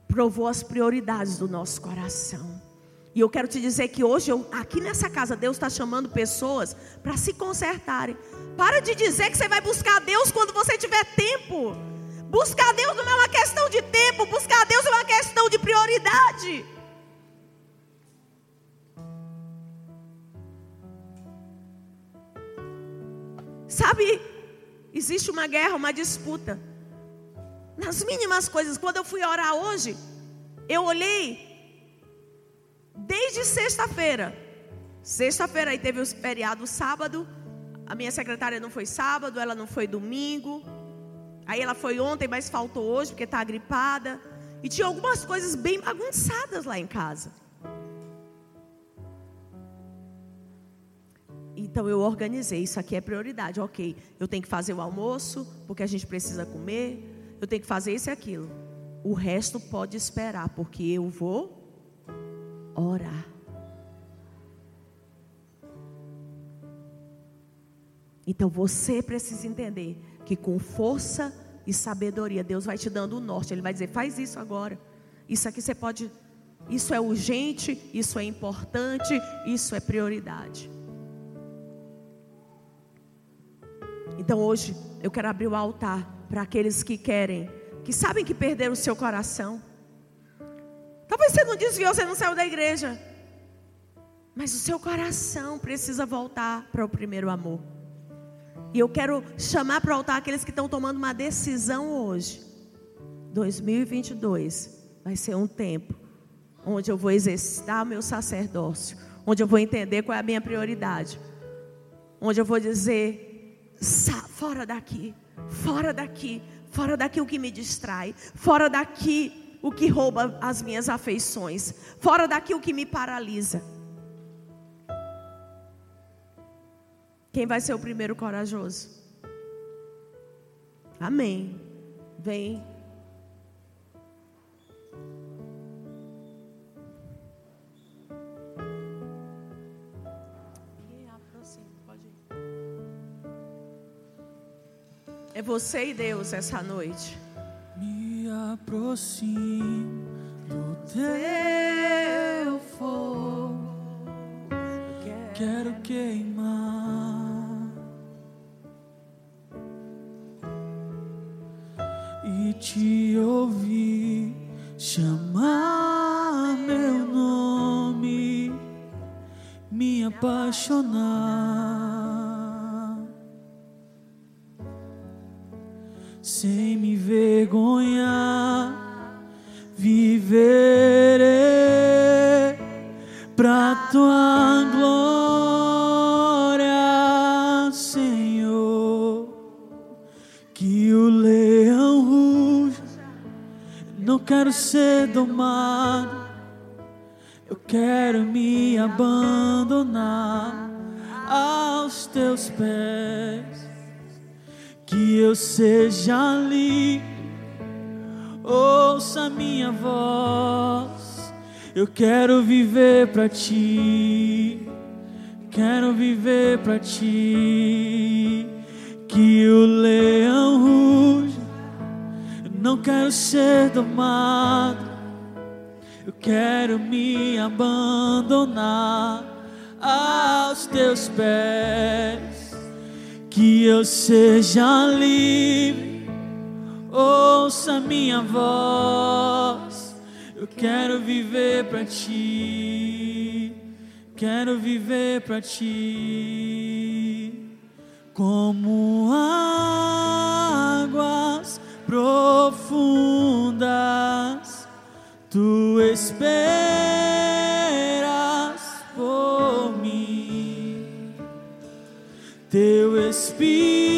provou as prioridades do nosso coração. E eu quero te dizer que hoje, eu, aqui nessa casa, Deus está chamando pessoas para se consertarem. Para de dizer que você vai buscar Deus quando você tiver tempo. Buscar Deus não é uma questão de tempo, buscar Deus é uma questão de prioridade. Sabe, existe uma guerra, uma disputa. Nas mínimas coisas, quando eu fui orar hoje, eu olhei Desde sexta-feira. Sexta-feira aí teve o feriado sábado. A minha secretária não foi sábado, ela não foi domingo. Aí ela foi ontem, mas faltou hoje porque está gripada. E tinha algumas coisas bem bagunçadas lá em casa. Então eu organizei, isso aqui é prioridade, ok. Eu tenho que fazer o almoço, porque a gente precisa comer. Eu tenho que fazer isso e aquilo. O resto pode esperar, porque eu vou orar. Então você precisa entender que com força e sabedoria Deus vai te dando o norte. Ele vai dizer: faz isso agora. Isso aqui você pode. Isso é urgente, isso é importante, isso é prioridade. Então hoje eu quero abrir o altar para aqueles que querem, que sabem que perderam o seu coração, Talvez você não desviou, você não saiu da igreja. Mas o seu coração precisa voltar para o primeiro amor. E eu quero chamar para o altar aqueles que estão tomando uma decisão hoje. 2022 vai ser um tempo onde eu vou exercitar meu sacerdócio, onde eu vou entender qual é a minha prioridade, onde eu vou dizer: fora daqui, fora daqui, fora daqui o que me distrai, fora daqui o que rouba as minhas afeições, fora daqui o que me paralisa. Quem vai ser o primeiro corajoso? Amém. Vem. É você e Deus essa noite. Me aproximo do teu fogo. Quero queimar e te ouvir chamar meu nome, me apaixonar domado, eu quero me abandonar aos teus pés. Que eu seja livre, ouça minha voz. Eu quero viver para ti, quero viver para ti. Que o leão ruja, não quero ser domado, quero me abandonar aos teus pés que eu seja livre, ouça minha voz. Eu quero viver para ti, quero viver para ti, como águas profundas. Tu esperas por mim. Teu Espírito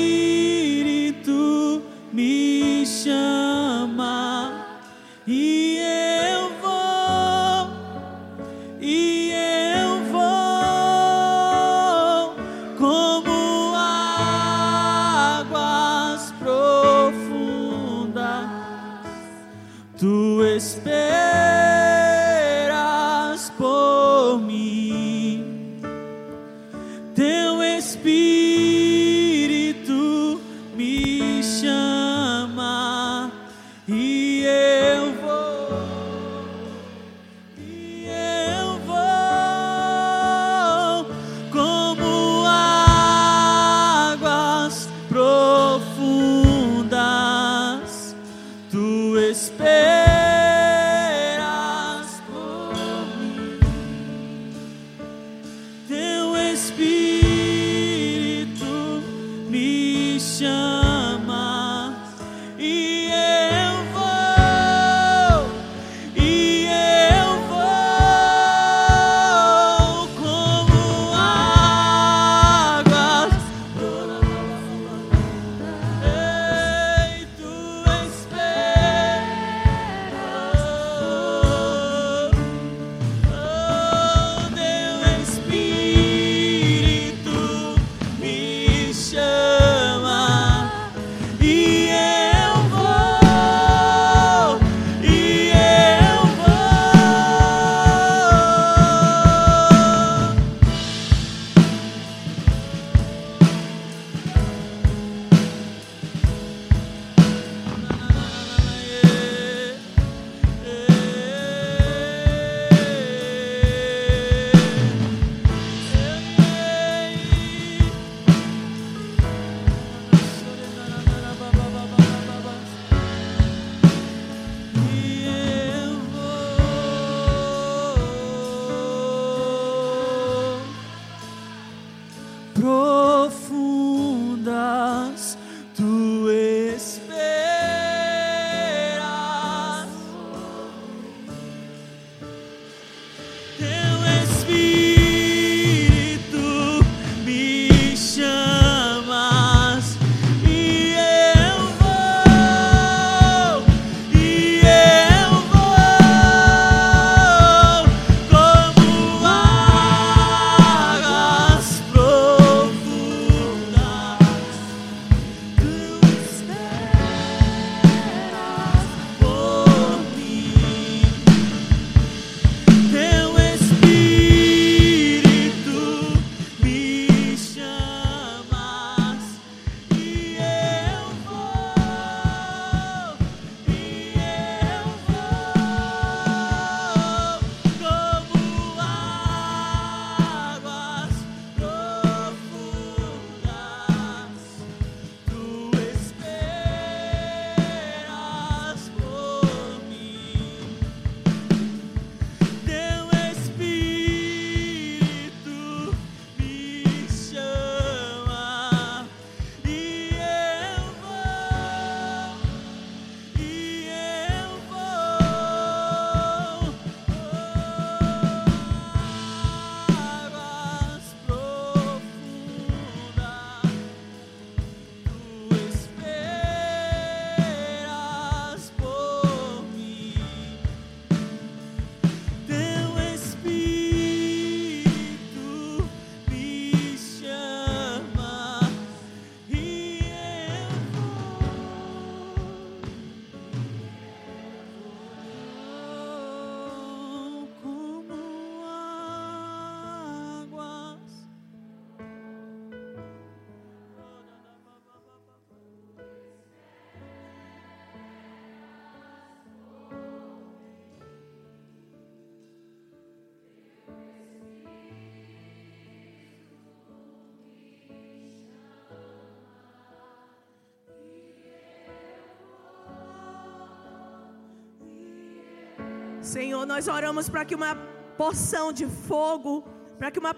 Senhor, nós oramos para que uma porção de fogo, para que uma,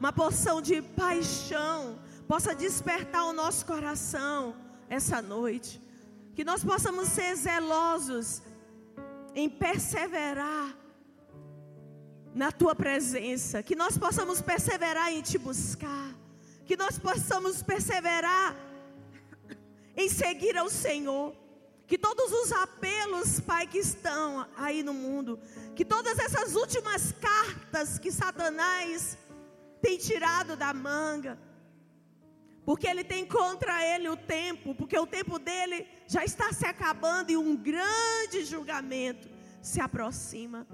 uma porção de paixão possa despertar o nosso coração essa noite. Que nós possamos ser zelosos em perseverar na tua presença, que nós possamos perseverar em te buscar, que nós possamos perseverar em seguir ao Senhor. Que todos os apelos, Pai, que estão aí no mundo, que todas essas últimas cartas que Satanás tem tirado da manga, porque ele tem contra ele o tempo, porque o tempo dele já está se acabando e um grande julgamento se aproxima.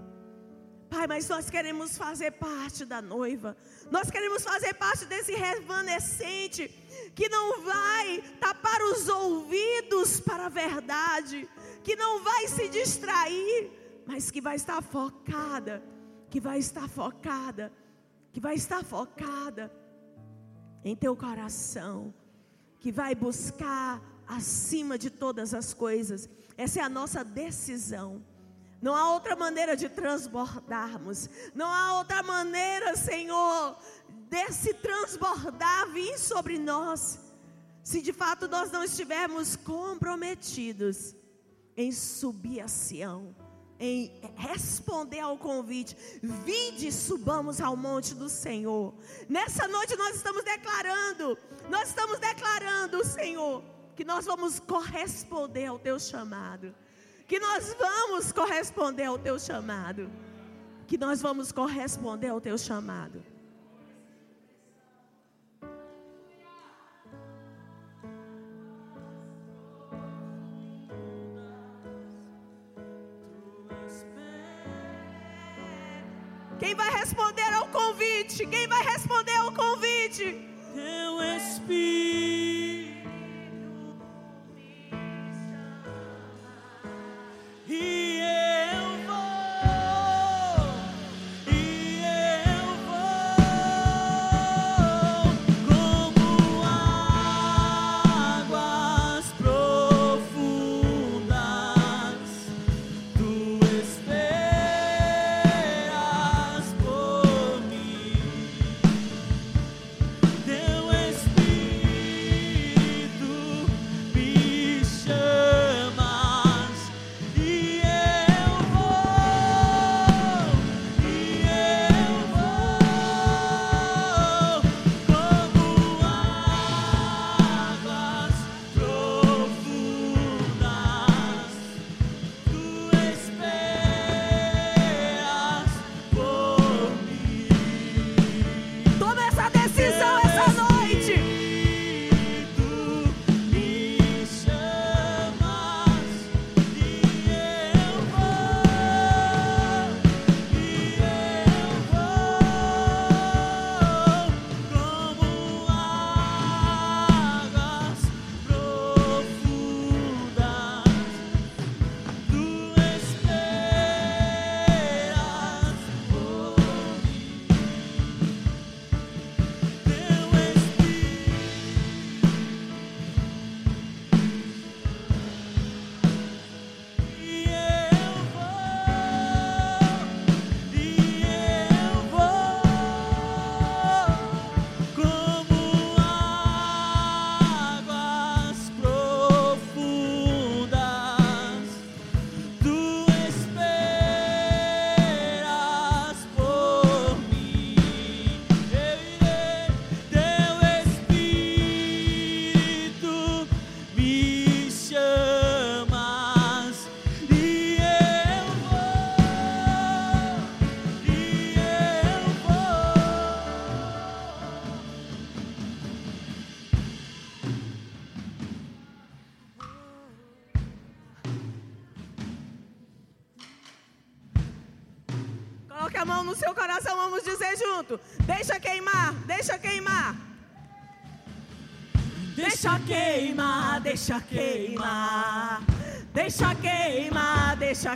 Pai, mas nós queremos fazer parte da noiva. Nós queremos fazer parte desse remanescente que não vai tapar os ouvidos para a verdade, que não vai se distrair, mas que vai estar focada, que vai estar focada, que vai estar focada em teu coração, que vai buscar acima de todas as coisas. Essa é a nossa decisão. Não há outra maneira de transbordarmos. Não há outra maneira, Senhor, desse transbordar vir sobre nós. Se de fato nós não estivermos comprometidos em subir a Sião, em responder ao convite, vinde subamos ao monte do Senhor. Nessa noite nós estamos declarando, nós estamos declarando, Senhor, que nós vamos corresponder ao teu chamado que nós vamos corresponder ao teu chamado. Que nós vamos corresponder ao teu chamado. Quem vai responder ao convite? Quem vai responder ao convite? Teu Espírito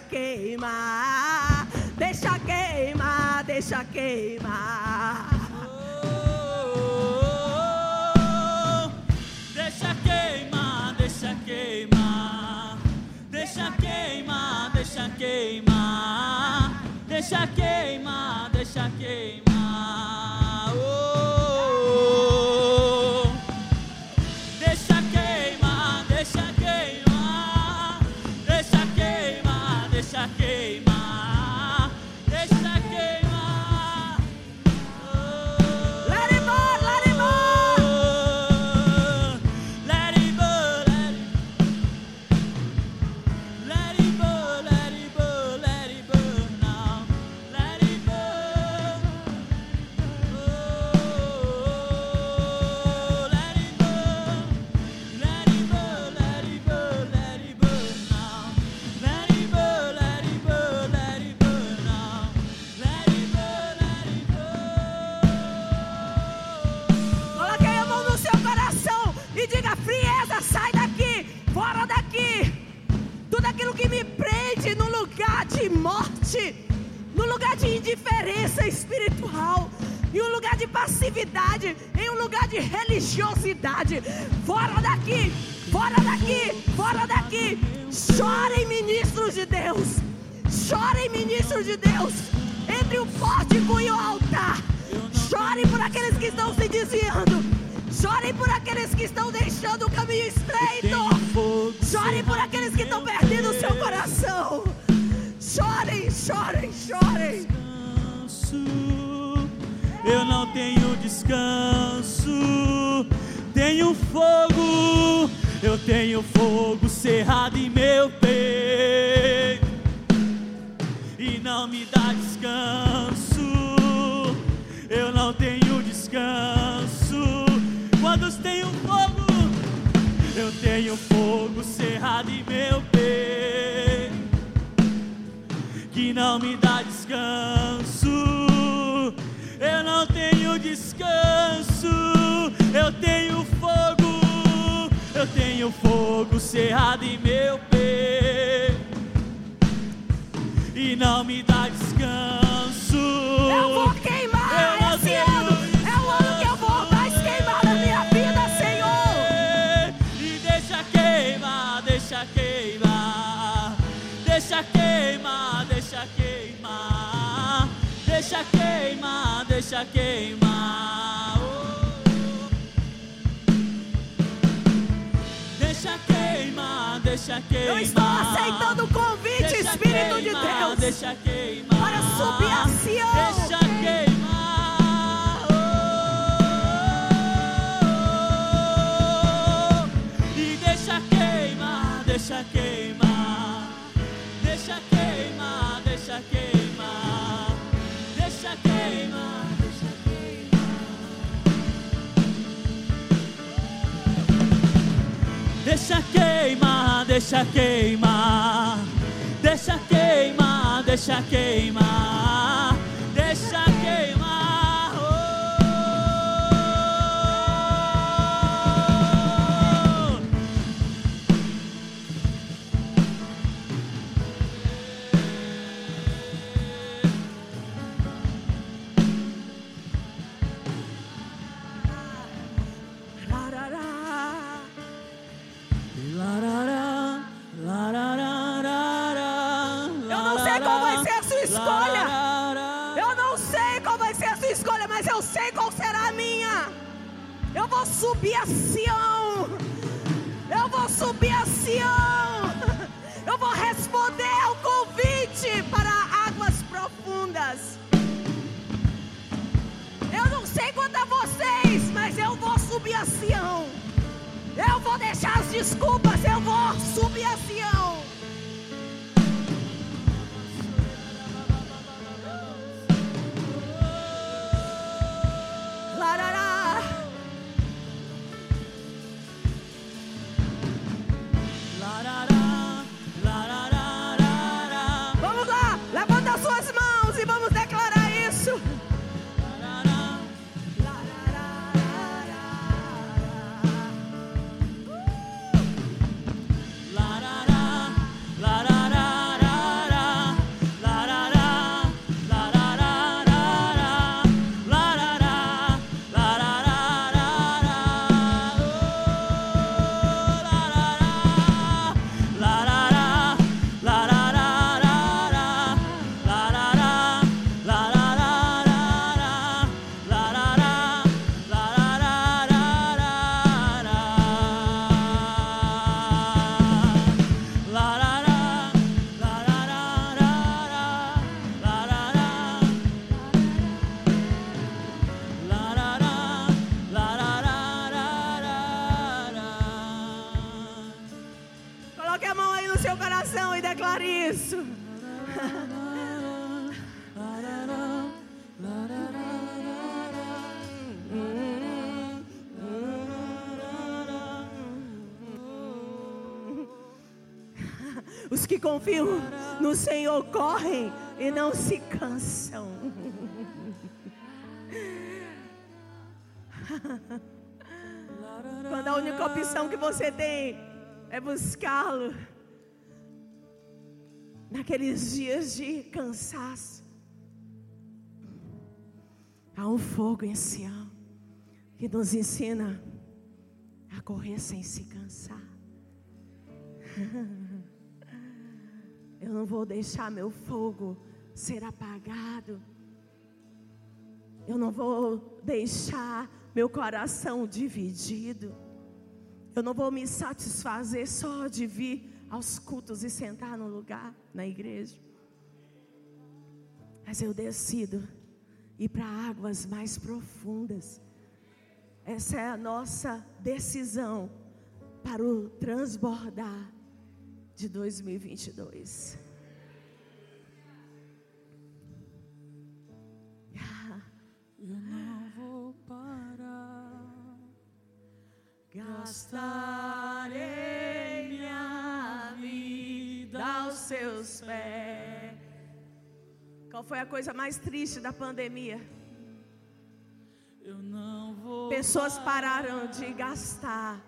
queimar, deixa queimar, deixa queimar. Deixa deixa deixa queimar, deixa queimar, deixa queimar, deixa queimar. vou subir a Sião. Eu vou subir a Sião. Eu vou responder ao convite para águas profundas. Eu não sei quanto a vocês, mas eu vou subir a Sião. Eu vou deixar as desculpas, eu vou subir a Sião. Confiam no Senhor correm e não se cansam. [laughs] Quando a única opção que você tem é buscá-lo naqueles dias de cansaço. Há um fogo em Sião que nos ensina a correr sem se cansar. [laughs] Eu não vou deixar meu fogo ser apagado. Eu não vou deixar meu coração dividido. Eu não vou me satisfazer só de vir aos cultos e sentar no lugar na igreja. Mas eu decido ir para águas mais profundas. Essa é a nossa decisão para o transbordar de 2022. Eu não vou parar. Gastarei minha vida aos seus pés. Qual foi a coisa mais triste da pandemia? Eu não vou Pessoas pararam de gastar.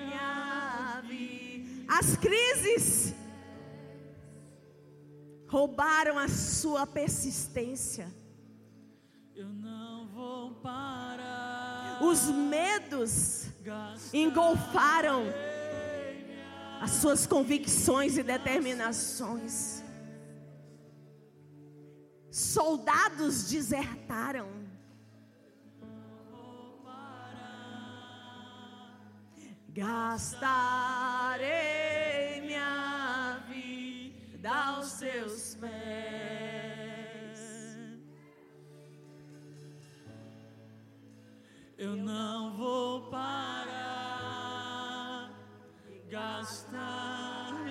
Minha vida. As crises roubaram a sua persistência. Eu não vou parar. Os medos engolfaram as suas convicções e determinações. Soldados desertaram. Gastarei minha vida aos seus pés. Eu não vou parar. Gastarei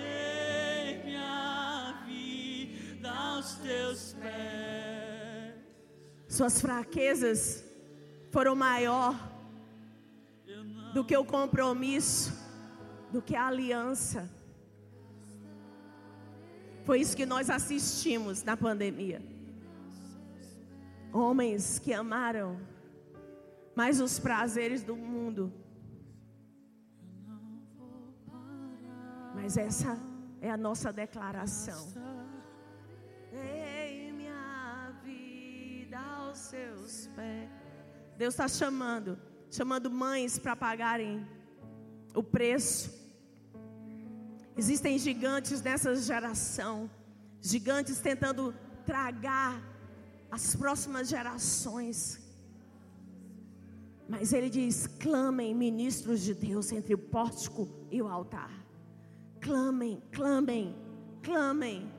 minha vida aos teus pés. Suas fraquezas foram maior do que o compromisso, do que a aliança. Foi isso que nós assistimos na pandemia. Homens que amaram mais os prazeres do mundo. Mas essa é a nossa declaração. Dei minha vida aos seus pés. Deus está chamando, chamando mães para pagarem o preço. Existem gigantes nessa geração, gigantes tentando tragar as próximas gerações. Mas ele diz: clamem, ministros de Deus, entre o pórtico e o altar. Clamem, clamem, clamem.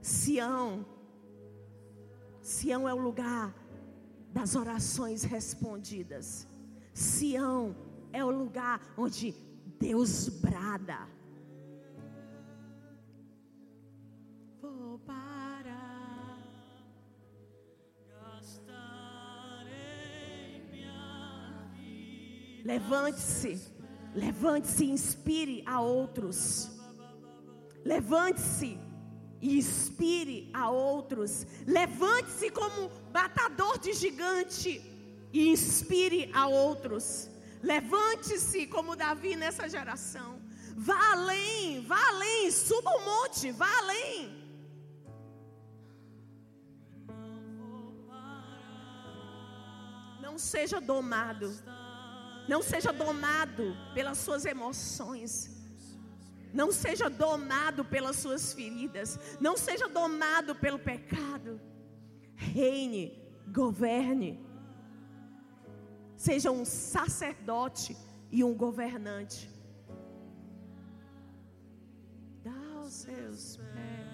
Sião, Sião é o lugar das orações respondidas. Sião é o lugar onde Deus brada. Vou parar. gastarei minha vida. Levante-se, levante-se e inspire a outros. Levante-se e inspire a outros. Levante-se como matador de gigante e inspire a outros. Levante-se como Davi nessa geração. Vá além, vá além, suba o monte, vá além. Não seja domado. Não seja domado pelas suas emoções. Não seja domado pelas suas feridas. Não seja domado pelo pecado. Reine, governe. Seja um sacerdote e um governante. Dá os seus pés.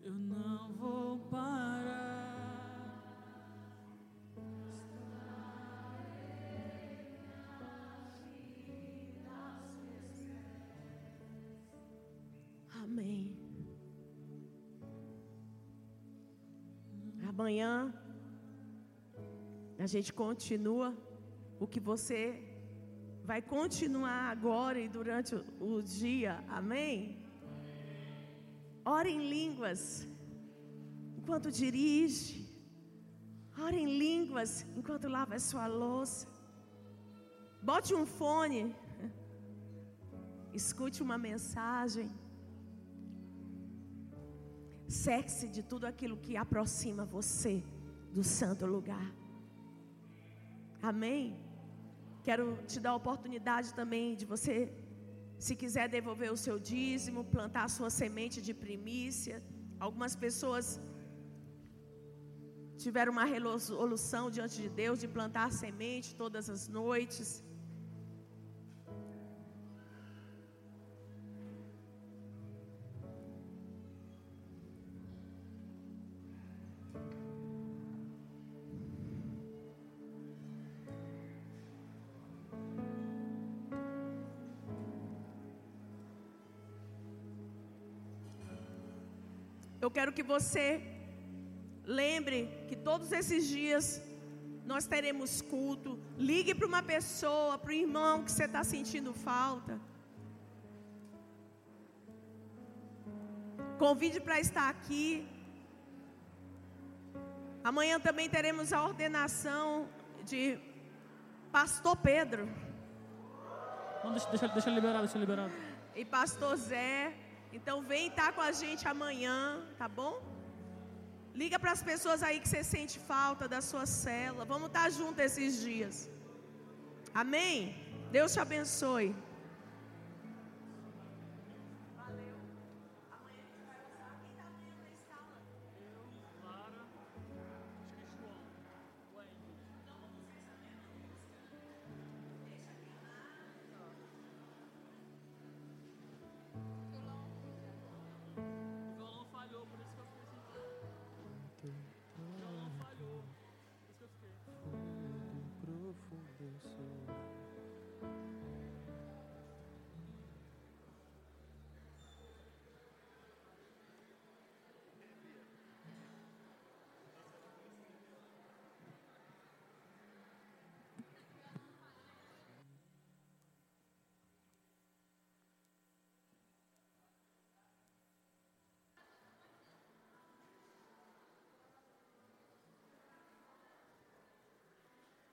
Eu não vou parar. Amém. Amanhã a gente continua o que você vai continuar agora e durante o, o dia. Amém? Ore em línguas enquanto dirige. Ore em línguas enquanto lava a sua louça. Bote um fone. Escute uma mensagem. Sexe de tudo aquilo que aproxima você do santo lugar. Amém? Quero te dar a oportunidade também de você, se quiser devolver o seu dízimo, plantar a sua semente de primícia. Algumas pessoas tiveram uma resolução diante de Deus de plantar semente todas as noites. Quero que você lembre que todos esses dias nós teremos culto. Ligue para uma pessoa, para o irmão que você está sentindo falta. Convide para estar aqui. Amanhã também teremos a ordenação de Pastor Pedro Não, deixa, deixa, deixa liberado, deixa liberado. e Pastor Zé. Então vem estar com a gente amanhã, tá bom? Liga para as pessoas aí que você sente falta da sua célula. Vamos estar juntos esses dias. Amém? Deus te abençoe.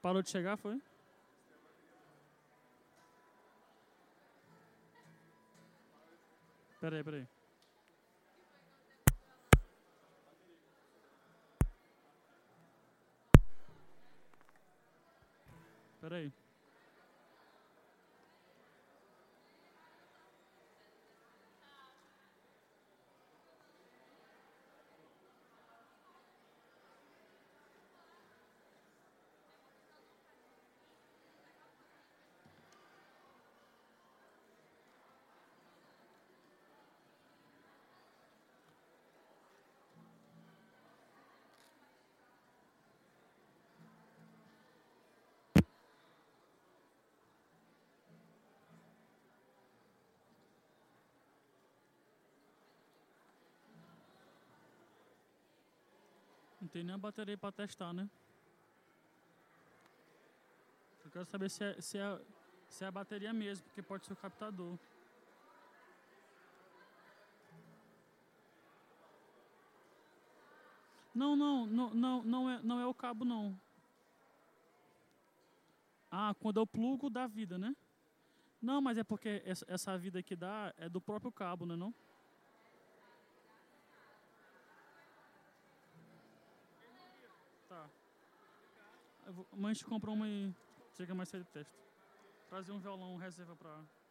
Parou de chegar, foi? Peraí, peraí. Peraí. Tem nem a bateria para testar, né? Eu quero saber se é, se, é, se é a bateria mesmo, porque pode ser o captador. Não, não, não, não, não é, não é o cabo não. Ah, quando eu plugo da vida, né? Não, mas é porque essa, vida que dá é do próprio cabo, né não? Tá. Mas compra uma e chega mais cedo e testa. Trazer um violão reserva pra